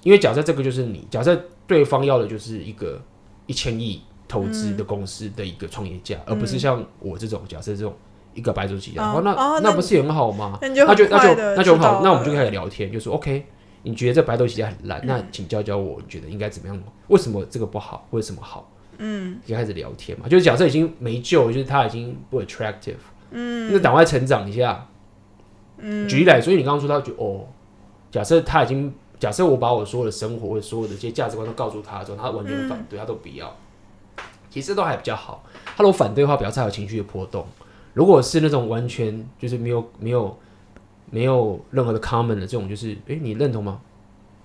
因为假设这个就是你，假设。对方要的就是一个一千亿投资的公司的一个创业家，嗯，而不是像我这种假设这种一个白手起家，哦，那，哦，那，不是也很好吗？那就那就那就，很好，那我们就开始聊天，就说 OK，你觉得这白手起家很烂，嗯，那请教教我，你觉得应该怎么样？为什么这个不好？为什么好？嗯，就开始聊天嘛，就是假设已经没救，就是他已经不 attractive，嗯，那赶快成长一下，嗯，举例来，所以你刚刚说他就哦，假设他已经。假设我把我所有的生活或者所有的这些价值观都告诉他之后，他完全反对，他都不要，其实都还比较好。他如果反对的话，表示他有情绪的波动。如果是那种完全就是没有没有没有任何的 common 的这种，就是哎，你认同吗？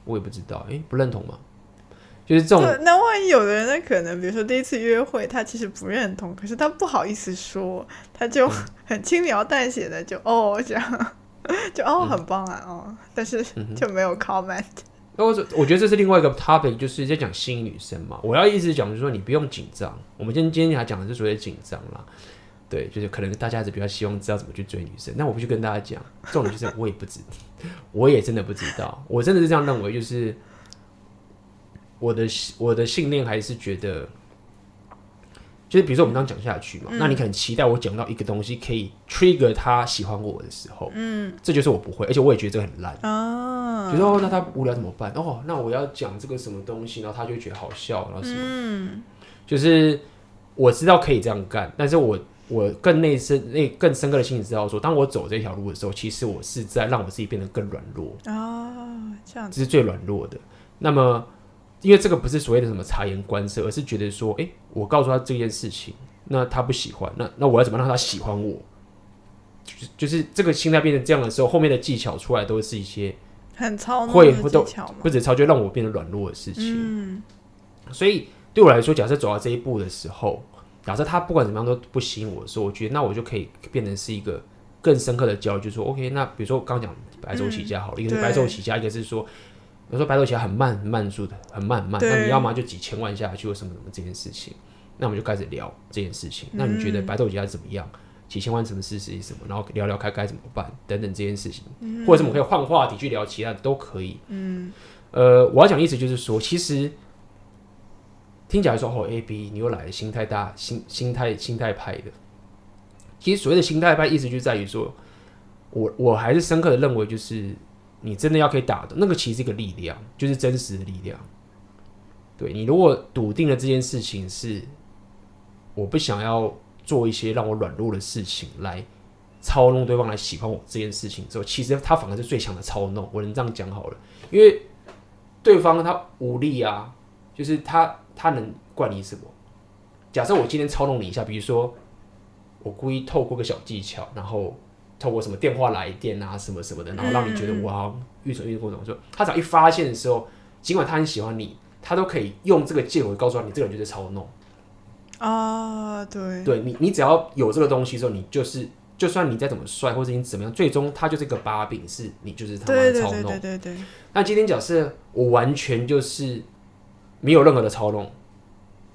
我也不知道，哎，不认同吗？就是这种。那万一有的人，他可能比如说第一次约会，他其实不认同，可是他不好意思说，他就很轻描淡写的就哦这样。*laughs* 就哦，很棒啊，嗯、哦，但是就没有 comment。那我我觉得这是另外一个 topic，就是在讲吸引女生嘛。我要一直讲，就是说你不用紧张。我们今天今天还讲的是所谓的紧张啦，对，就是可能大家还是比较希望知道怎么去追女生。那我必须跟大家讲，重点就是我也不知，*laughs* 我也真的不知道。我真的是这样认为，就是我的我的信念还是觉得。就是比如说我们刚刚讲下去嘛，嗯，那你可能期待我讲到一个东西可以 trigger 他喜欢我的时候，嗯，这就是我不会，而且我也觉得这个很烂啊。比如说那他无聊怎么办？哦，那我要讲这个什么东西，然后他就觉得好笑，然后什么，嗯，就是我知道可以这样干，但是我我更内深、那更深刻的心里知道说，当我走这条路的时候，其实我是在让我自己变得更软弱啊，这样子，这是最软弱的。那么。因为这个不是所谓的什么察言观色，而是觉得说，哎，我告诉他这件事情，那他不喜欢，那那我要怎么让他喜欢我？就是就是这个心态变成这样的时候，后面的技巧出来都是一些很操会不都不止超，就让我变得软弱的事情。嗯，所以对我来说，假设走到这一步的时候，假设他不管怎么样都不吸引我的时候，我觉得那我就可以变成是一个更深刻的交流，就是说，OK，那比如说我刚刚讲白手起家好了，嗯，一个是白手起家，一个是说。有时候白手起来很慢很慢速的，很慢很慢。那你要么就几千万下去，或什么什么这件事情，那我们就开始聊这件事情。嗯、那你觉得白手起来怎么样？几千万什么事是什么？然后聊聊看该怎么办等等这件事情，嗯、或者是我们可以换话题去聊其他的都可以。嗯，呃，我要讲的意思就是说，其实听起来说哦，A B 你又来了，心态大，心心态心态派的。其实所谓的心态派，意思就在于说，我我还是深刻的认为，就是你真的要可以打的，那个其实是一个力量，就是真实的力量。对，你如果笃定了这件事情是，我不想要做一些让我软弱的事情来操弄对方来喜欢我这件事情之后，其实他反而是最强的操弄。我能这样讲好了，因为对方他无力啊，就是他他能怪你什么？假设我今天操弄你一下，比如说我故意透过个小技巧，然后透过什么电话来电啊什么什么的，然后让你觉得我好像预存预过程，说他只要一发现的时候，尽管他很喜欢你。他都可以用这个借口告诉他，你这个人就是操弄啊，对，对你，你只要有这个东西之后，你就是，就算你再怎么帅或者你怎么样，最终他就是一个把柄，是你就是他妈的操弄。对对对对对。那今天假设我完全就是没有任何的操弄，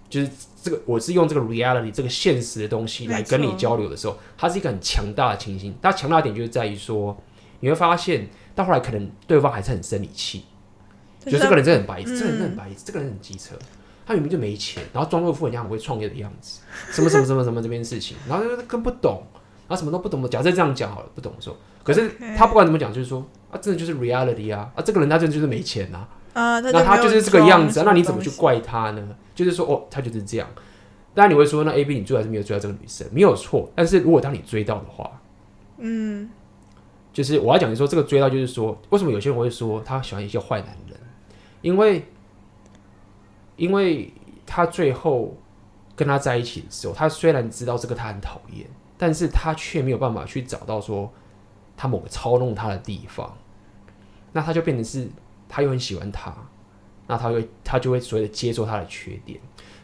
就是这个我是用这个 reality 这个现实的东西来跟你交流的时候，它是一个很强大的情形。它强大的点就是在于说，你会发现到后来可能对方还是很生你气。觉得这个人真的很白痴，嗯、这个人很白痴，这个人很机车，他明明就没钱，然后装作富人家很会创业的样子，什么什么什么什么这边事情，然后就更不懂，然后什么都不懂的。假设这样讲好了，不懂的时候，可是他不管怎么讲，就是说啊，真的就是 reality 啊，啊，这个人他真的就是没钱呐，啊，那他就是这个样子，啊，那你怎么去怪他呢？就是说哦，他就是这样。当然你会说，那 A B 你最后还是没有追到这个女生，没有错。但是如果当你追到的话，嗯，就是我要讲的说，这个追到就是说，为什么有些人会说他喜欢一些坏男人？因为，因为他最后跟他在一起的时候，他虽然知道这个他很讨厌，但是他却没有办法去找到说他某个操弄他的地方，那他就变成是他又很喜欢他，那他会他就会所谓的接受他的缺点。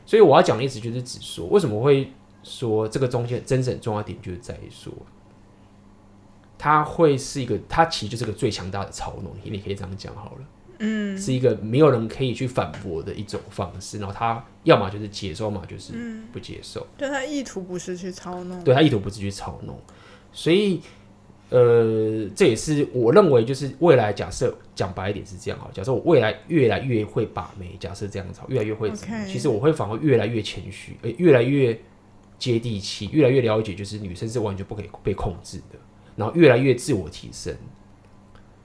所以我要讲的意思就是只说，为什么会说这个中间真正重要点就是在于说，他会是一个，他其实就是个最强大的操弄，你可以这样讲好了。嗯，是一个没有人可以去反驳的一种方式，然后他要么就是接受，嘛就是不接受。对，他意图不是去操弄，对，他意图不是去操弄，所以呃，这也是我认为就是未来假设讲白一点是这样哈，假设我未来越来越会把妹，假设这样子，越来越会.其实我会反而越来越谦虚，呃，越来越接地气，越来越了解，就是女生是完全不可以被控制的，然后越来越自我提升。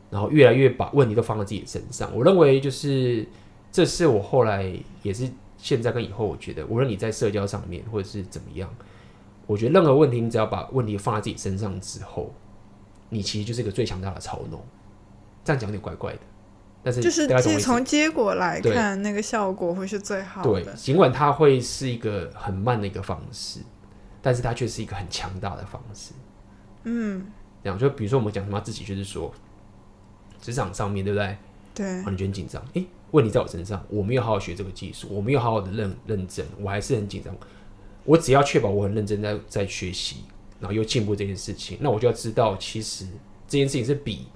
然后越来越把问题都放在自己身上，我认为就是这是我后来也是现在跟以后，我觉得无论你在社交上面或者是怎么样，我觉得任何问题你只要把问题放在自己身上之后，你其实就是一个最强大的操弄。这样讲有点怪怪的，但是就是从结果来看，那个效果会是最好的。对，尽管它会是一个很慢的一个方式，但是它却是一个很强大的方式。嗯，这样就比如说我们讲什么自己就是说。职场上面对不对？对，你觉得紧张？诶，问题在我身上，我没有好好学这个技术，我没有好好的认认真，我还是很紧张。我只要确保我很认真在在学习，然后又进步这件事情，那我就要知道，其实这件事情是比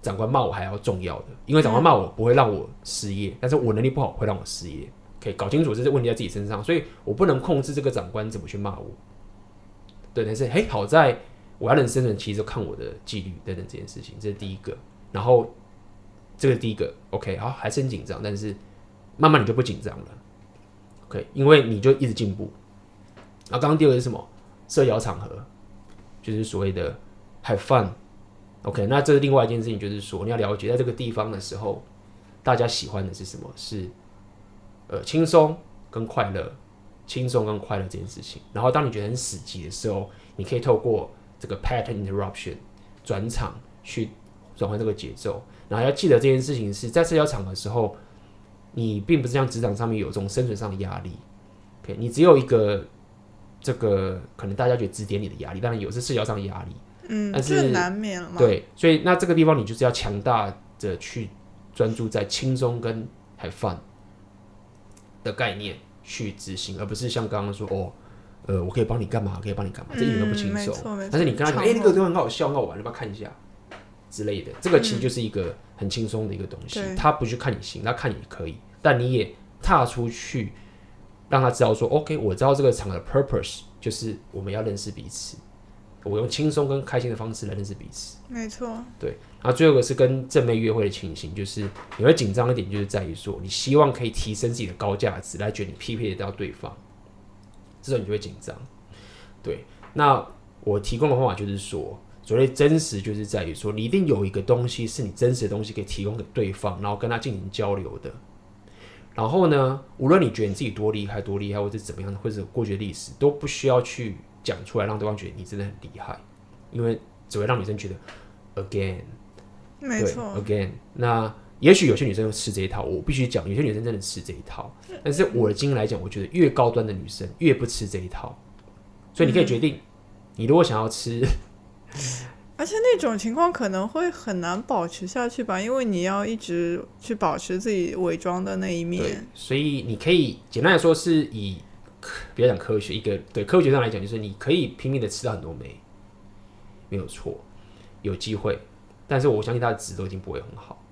长官骂我还要重要的。因为长官骂我不会让我失业，但是我能力不好会让我失业。可以搞清楚这些问题在自己身上，所以我不能控制这个长官怎么去骂我。对，但是嘿，好在我要能生存，其实就看我的纪律等等这件事情，这是第一个。然后，这个第一个，OK，好，还是很紧张，但是慢慢你就不紧张了，OK，因为你就一直进步。然后刚刚第二个是什么？社交场合，就是所谓的 have fun，OK，那这是另外一件事情，就是说你要了解在这个地方的时候，大家喜欢的是什么？是呃轻松跟快乐，轻松跟快乐这件事情。然后当你觉得很死寂的时候，你可以透过这个 pattern interruption 转场去。转换这个节奏，然后要记得这件事情是在社交场的时候，你并不是像职场上面有这种生存上的压力，OK，你只有一个这个可能大家觉得指点你的压力，当然有是社交上的压力，嗯，但是难免了嘛。对，所以那这个地方你就是要强大的去专注在轻松跟 have fun 的概念去执行，而不是像刚刚说哦，呃，我可以帮你干嘛，可以帮你干嘛，这一点都不轻松。嗯、但是你跟他讲，哎、欸，那个都很好笑，很好玩，要不要看一下？之类的，这个其实就是一个很轻松的一个东西。嗯、他不去看你行，他看你可以，但你也踏出去，让他知道说，OK，我知道这个场的 purpose 就是我们要认识彼此。我用轻松跟开心的方式来认识彼此。没错。对，然后最后一个是跟正妹约会的情形，就是你会紧张一点，就是在于说你希望可以提升自己的高价值，来觉得你匹配得到对方，这时候你就会紧张。对，那我提供的方法就是说，所谓真实，就是在于说你一定有一个东西是你真实的东西可以提供给对方，然后跟他进行交流的。然后呢，无论你觉得你自己多厉害、多厉害，或者怎么样，或者过去的历史，都不需要去讲出来，让对方觉得你真的很厉害，因为只会让女生觉得 again，没错，again。那也许有些女生吃这一套，我必须讲，有些女生真的吃这一套。但是我的经验来讲，我觉得越高端的女生越不吃这一套，所以你可以决定，你如果想要吃。而且那种情况可能会很难保持下去吧，因为你要一直去保持自己伪装的那一面。所以你可以简单来说，是以不要讲科学，一个对科学上来讲，就是你可以拼命的吃到很多酶，没有错，有机会。但是我相信他的值都已经不会很好，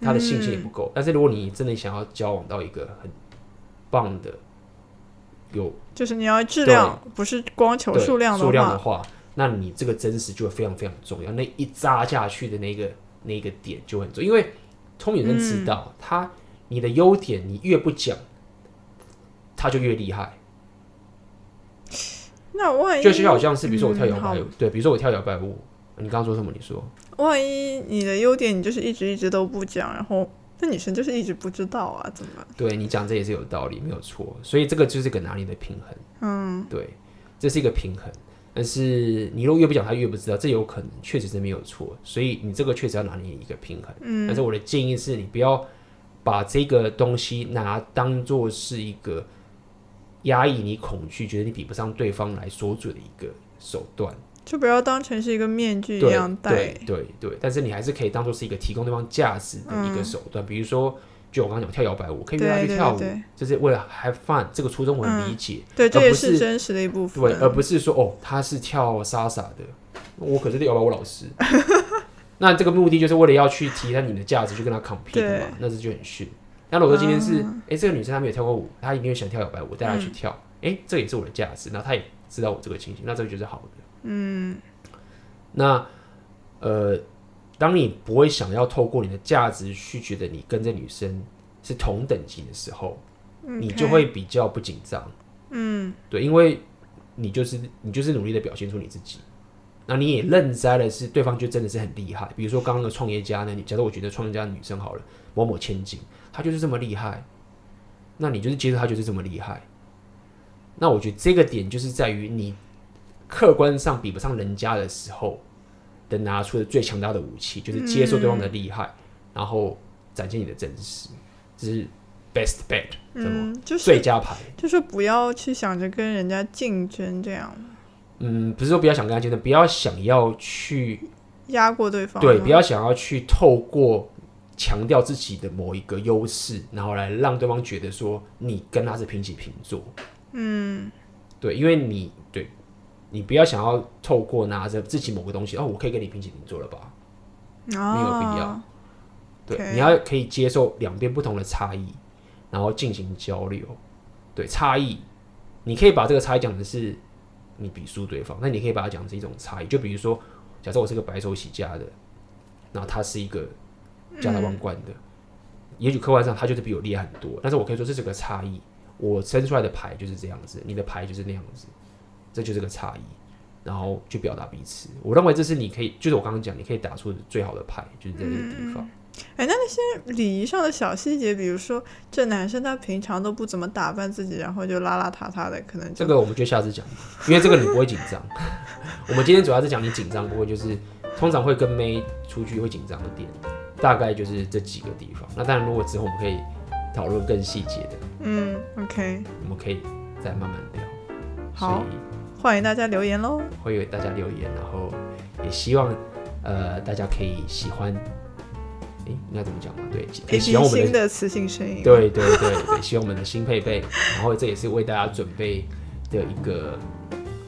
他的信心也不够。嗯、但是如果你真的想要交往到一个很棒的，有就是你要质量，不是光求数量数量的话。那你这个真实就会非常非常重要，那一扎下去的那个那个点就很重要，因为聪明人知道，嗯、他你的优点你越不讲，他就越厉害。那万一就好像是比如说我跳摇摆舞，对，比如说我跳摇摆舞，你刚刚说什么？你说万一你的优点你就是一直一直都不讲，然后那女生就是一直不知道啊，怎么办？对，你讲这也是有道理，没有错。所以这个就是个拿捏的平衡。嗯，对，这是一个平衡。但是你如果越不讲，他越不知道，这有可能确实是没有错，所以你这个确实要拿捏一个平衡。嗯，但是我的建议是你不要把这个东西拿当做是一个压抑你恐惧、觉得你比不上对方来锁住的一个手段，就不要当成是一个面具一样戴。对对对，但是你还是可以当做是一个提供对方价值的一个手段，嗯、比如说。就我刚刚讲跳摇摆舞，可以约他去跳舞，就是为了 have fun。这个初衷我很理解，嗯、对，这也是真实的一部分。对，而不是说哦，他是跳莎莎的，我可是摇摆舞老师。*laughs* 那这个目的就是为了要去提升你的价值，去跟他 compete 嘛，那这就很逊。那如果说今天是，哎、嗯，这个女生她没有跳过舞，她一定会想跳摇摆舞，带她去跳，哎、嗯，这也是我的价值。那她也知道我这个情形，那这个就是好的。嗯，那呃。当你不会想要透过你的价值去觉得你跟这女生是同等级的时候.你就会比较不紧张。嗯，对，因为你就是你就是努力的表现出你自己，那你也认栽的是对方就真的是很厉害。比如说刚刚的创业家呢，你假如我觉得创业家的女生好了，某某千金，她就是这么厉害，那你就是接受她就是这么厉害。那我觉得这个点就是在于你客观上比不上人家的时候。的拿出的最强大的武器，就是接受对方的厉害，嗯、然后展现你的真实，这是 best bet，嗯，就是最佳牌，就是不要去想着跟人家竞争这样。嗯，不是说不要想跟他竞争，不要想要去压过对方，对，不要想要去透过强调自己的某一个优势，然后来让对方觉得说你跟他是平起平坐。嗯，对，因为你对。你不要想要透过拿着自己某个东西哦，我可以跟你平起平坐了吧？哦、没有必要。对，Okay. 你要可以接受两边不同的差异，然后进行交流。对，差异，你可以把这个差异讲的是你比输对方，那你可以把它讲成一种差异。就比如说，假设我是个白手起家的，然后他是一个家财万贯的，嗯、也许客观上他就是比我厉害很多，但是我可以说这是个差异。我生出来的牌就是这样子，你的牌就是那样子。这就是个差异，然后去表达彼此。我认为这是你可以，就是我刚刚讲，你可以打出最好的牌，就是在这个地方。哎、嗯，那那些礼仪上的小细节，比如说这男生他平常都不怎么打扮自己，然后就邋邋遢遢的，可能这个我们就下次讲，因为这个你不会紧张。*laughs* 我们今天主要是讲你紧张，不会就是通常会跟妹出去会紧张的点，大概就是这几个地方。那当然，如果之后我们可以讨论更细节的，嗯，OK，我们可以再慢慢聊。好。欢迎大家留言喽！欢迎大家留言，然后也希望呃大家可以喜欢，哎，应该怎么讲嘛？对，可以喜欢我们的新的磁性声音。对对对对，希望我们的新配备，然后这也是为大家准备的一个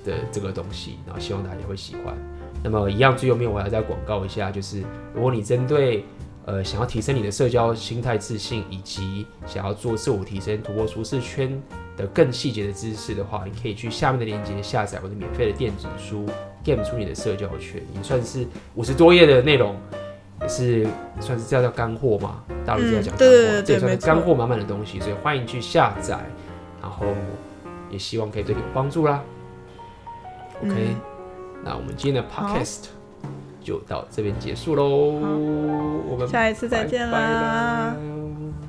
的这个东西，然后希望大家也会喜欢。那么一样，最后面我还要再广告一下，就是如果你针对呃想要提升你的社交心态自信，以及想要做自我提升、突破舒适圈的更细节的知识的话，你可以去下面的链接下载我的免费的电子书《game 出你的社交圈，也算是五十多页的内容，也是算是这叫干货嘛？大陆是要讲干货，这也算是干货满满的东西，所以欢迎去下载，然后也希望可以对你有帮助啦。OK，、嗯那我们今天的 podcast 就到这边结束喽，我们下一次再见啦拜拜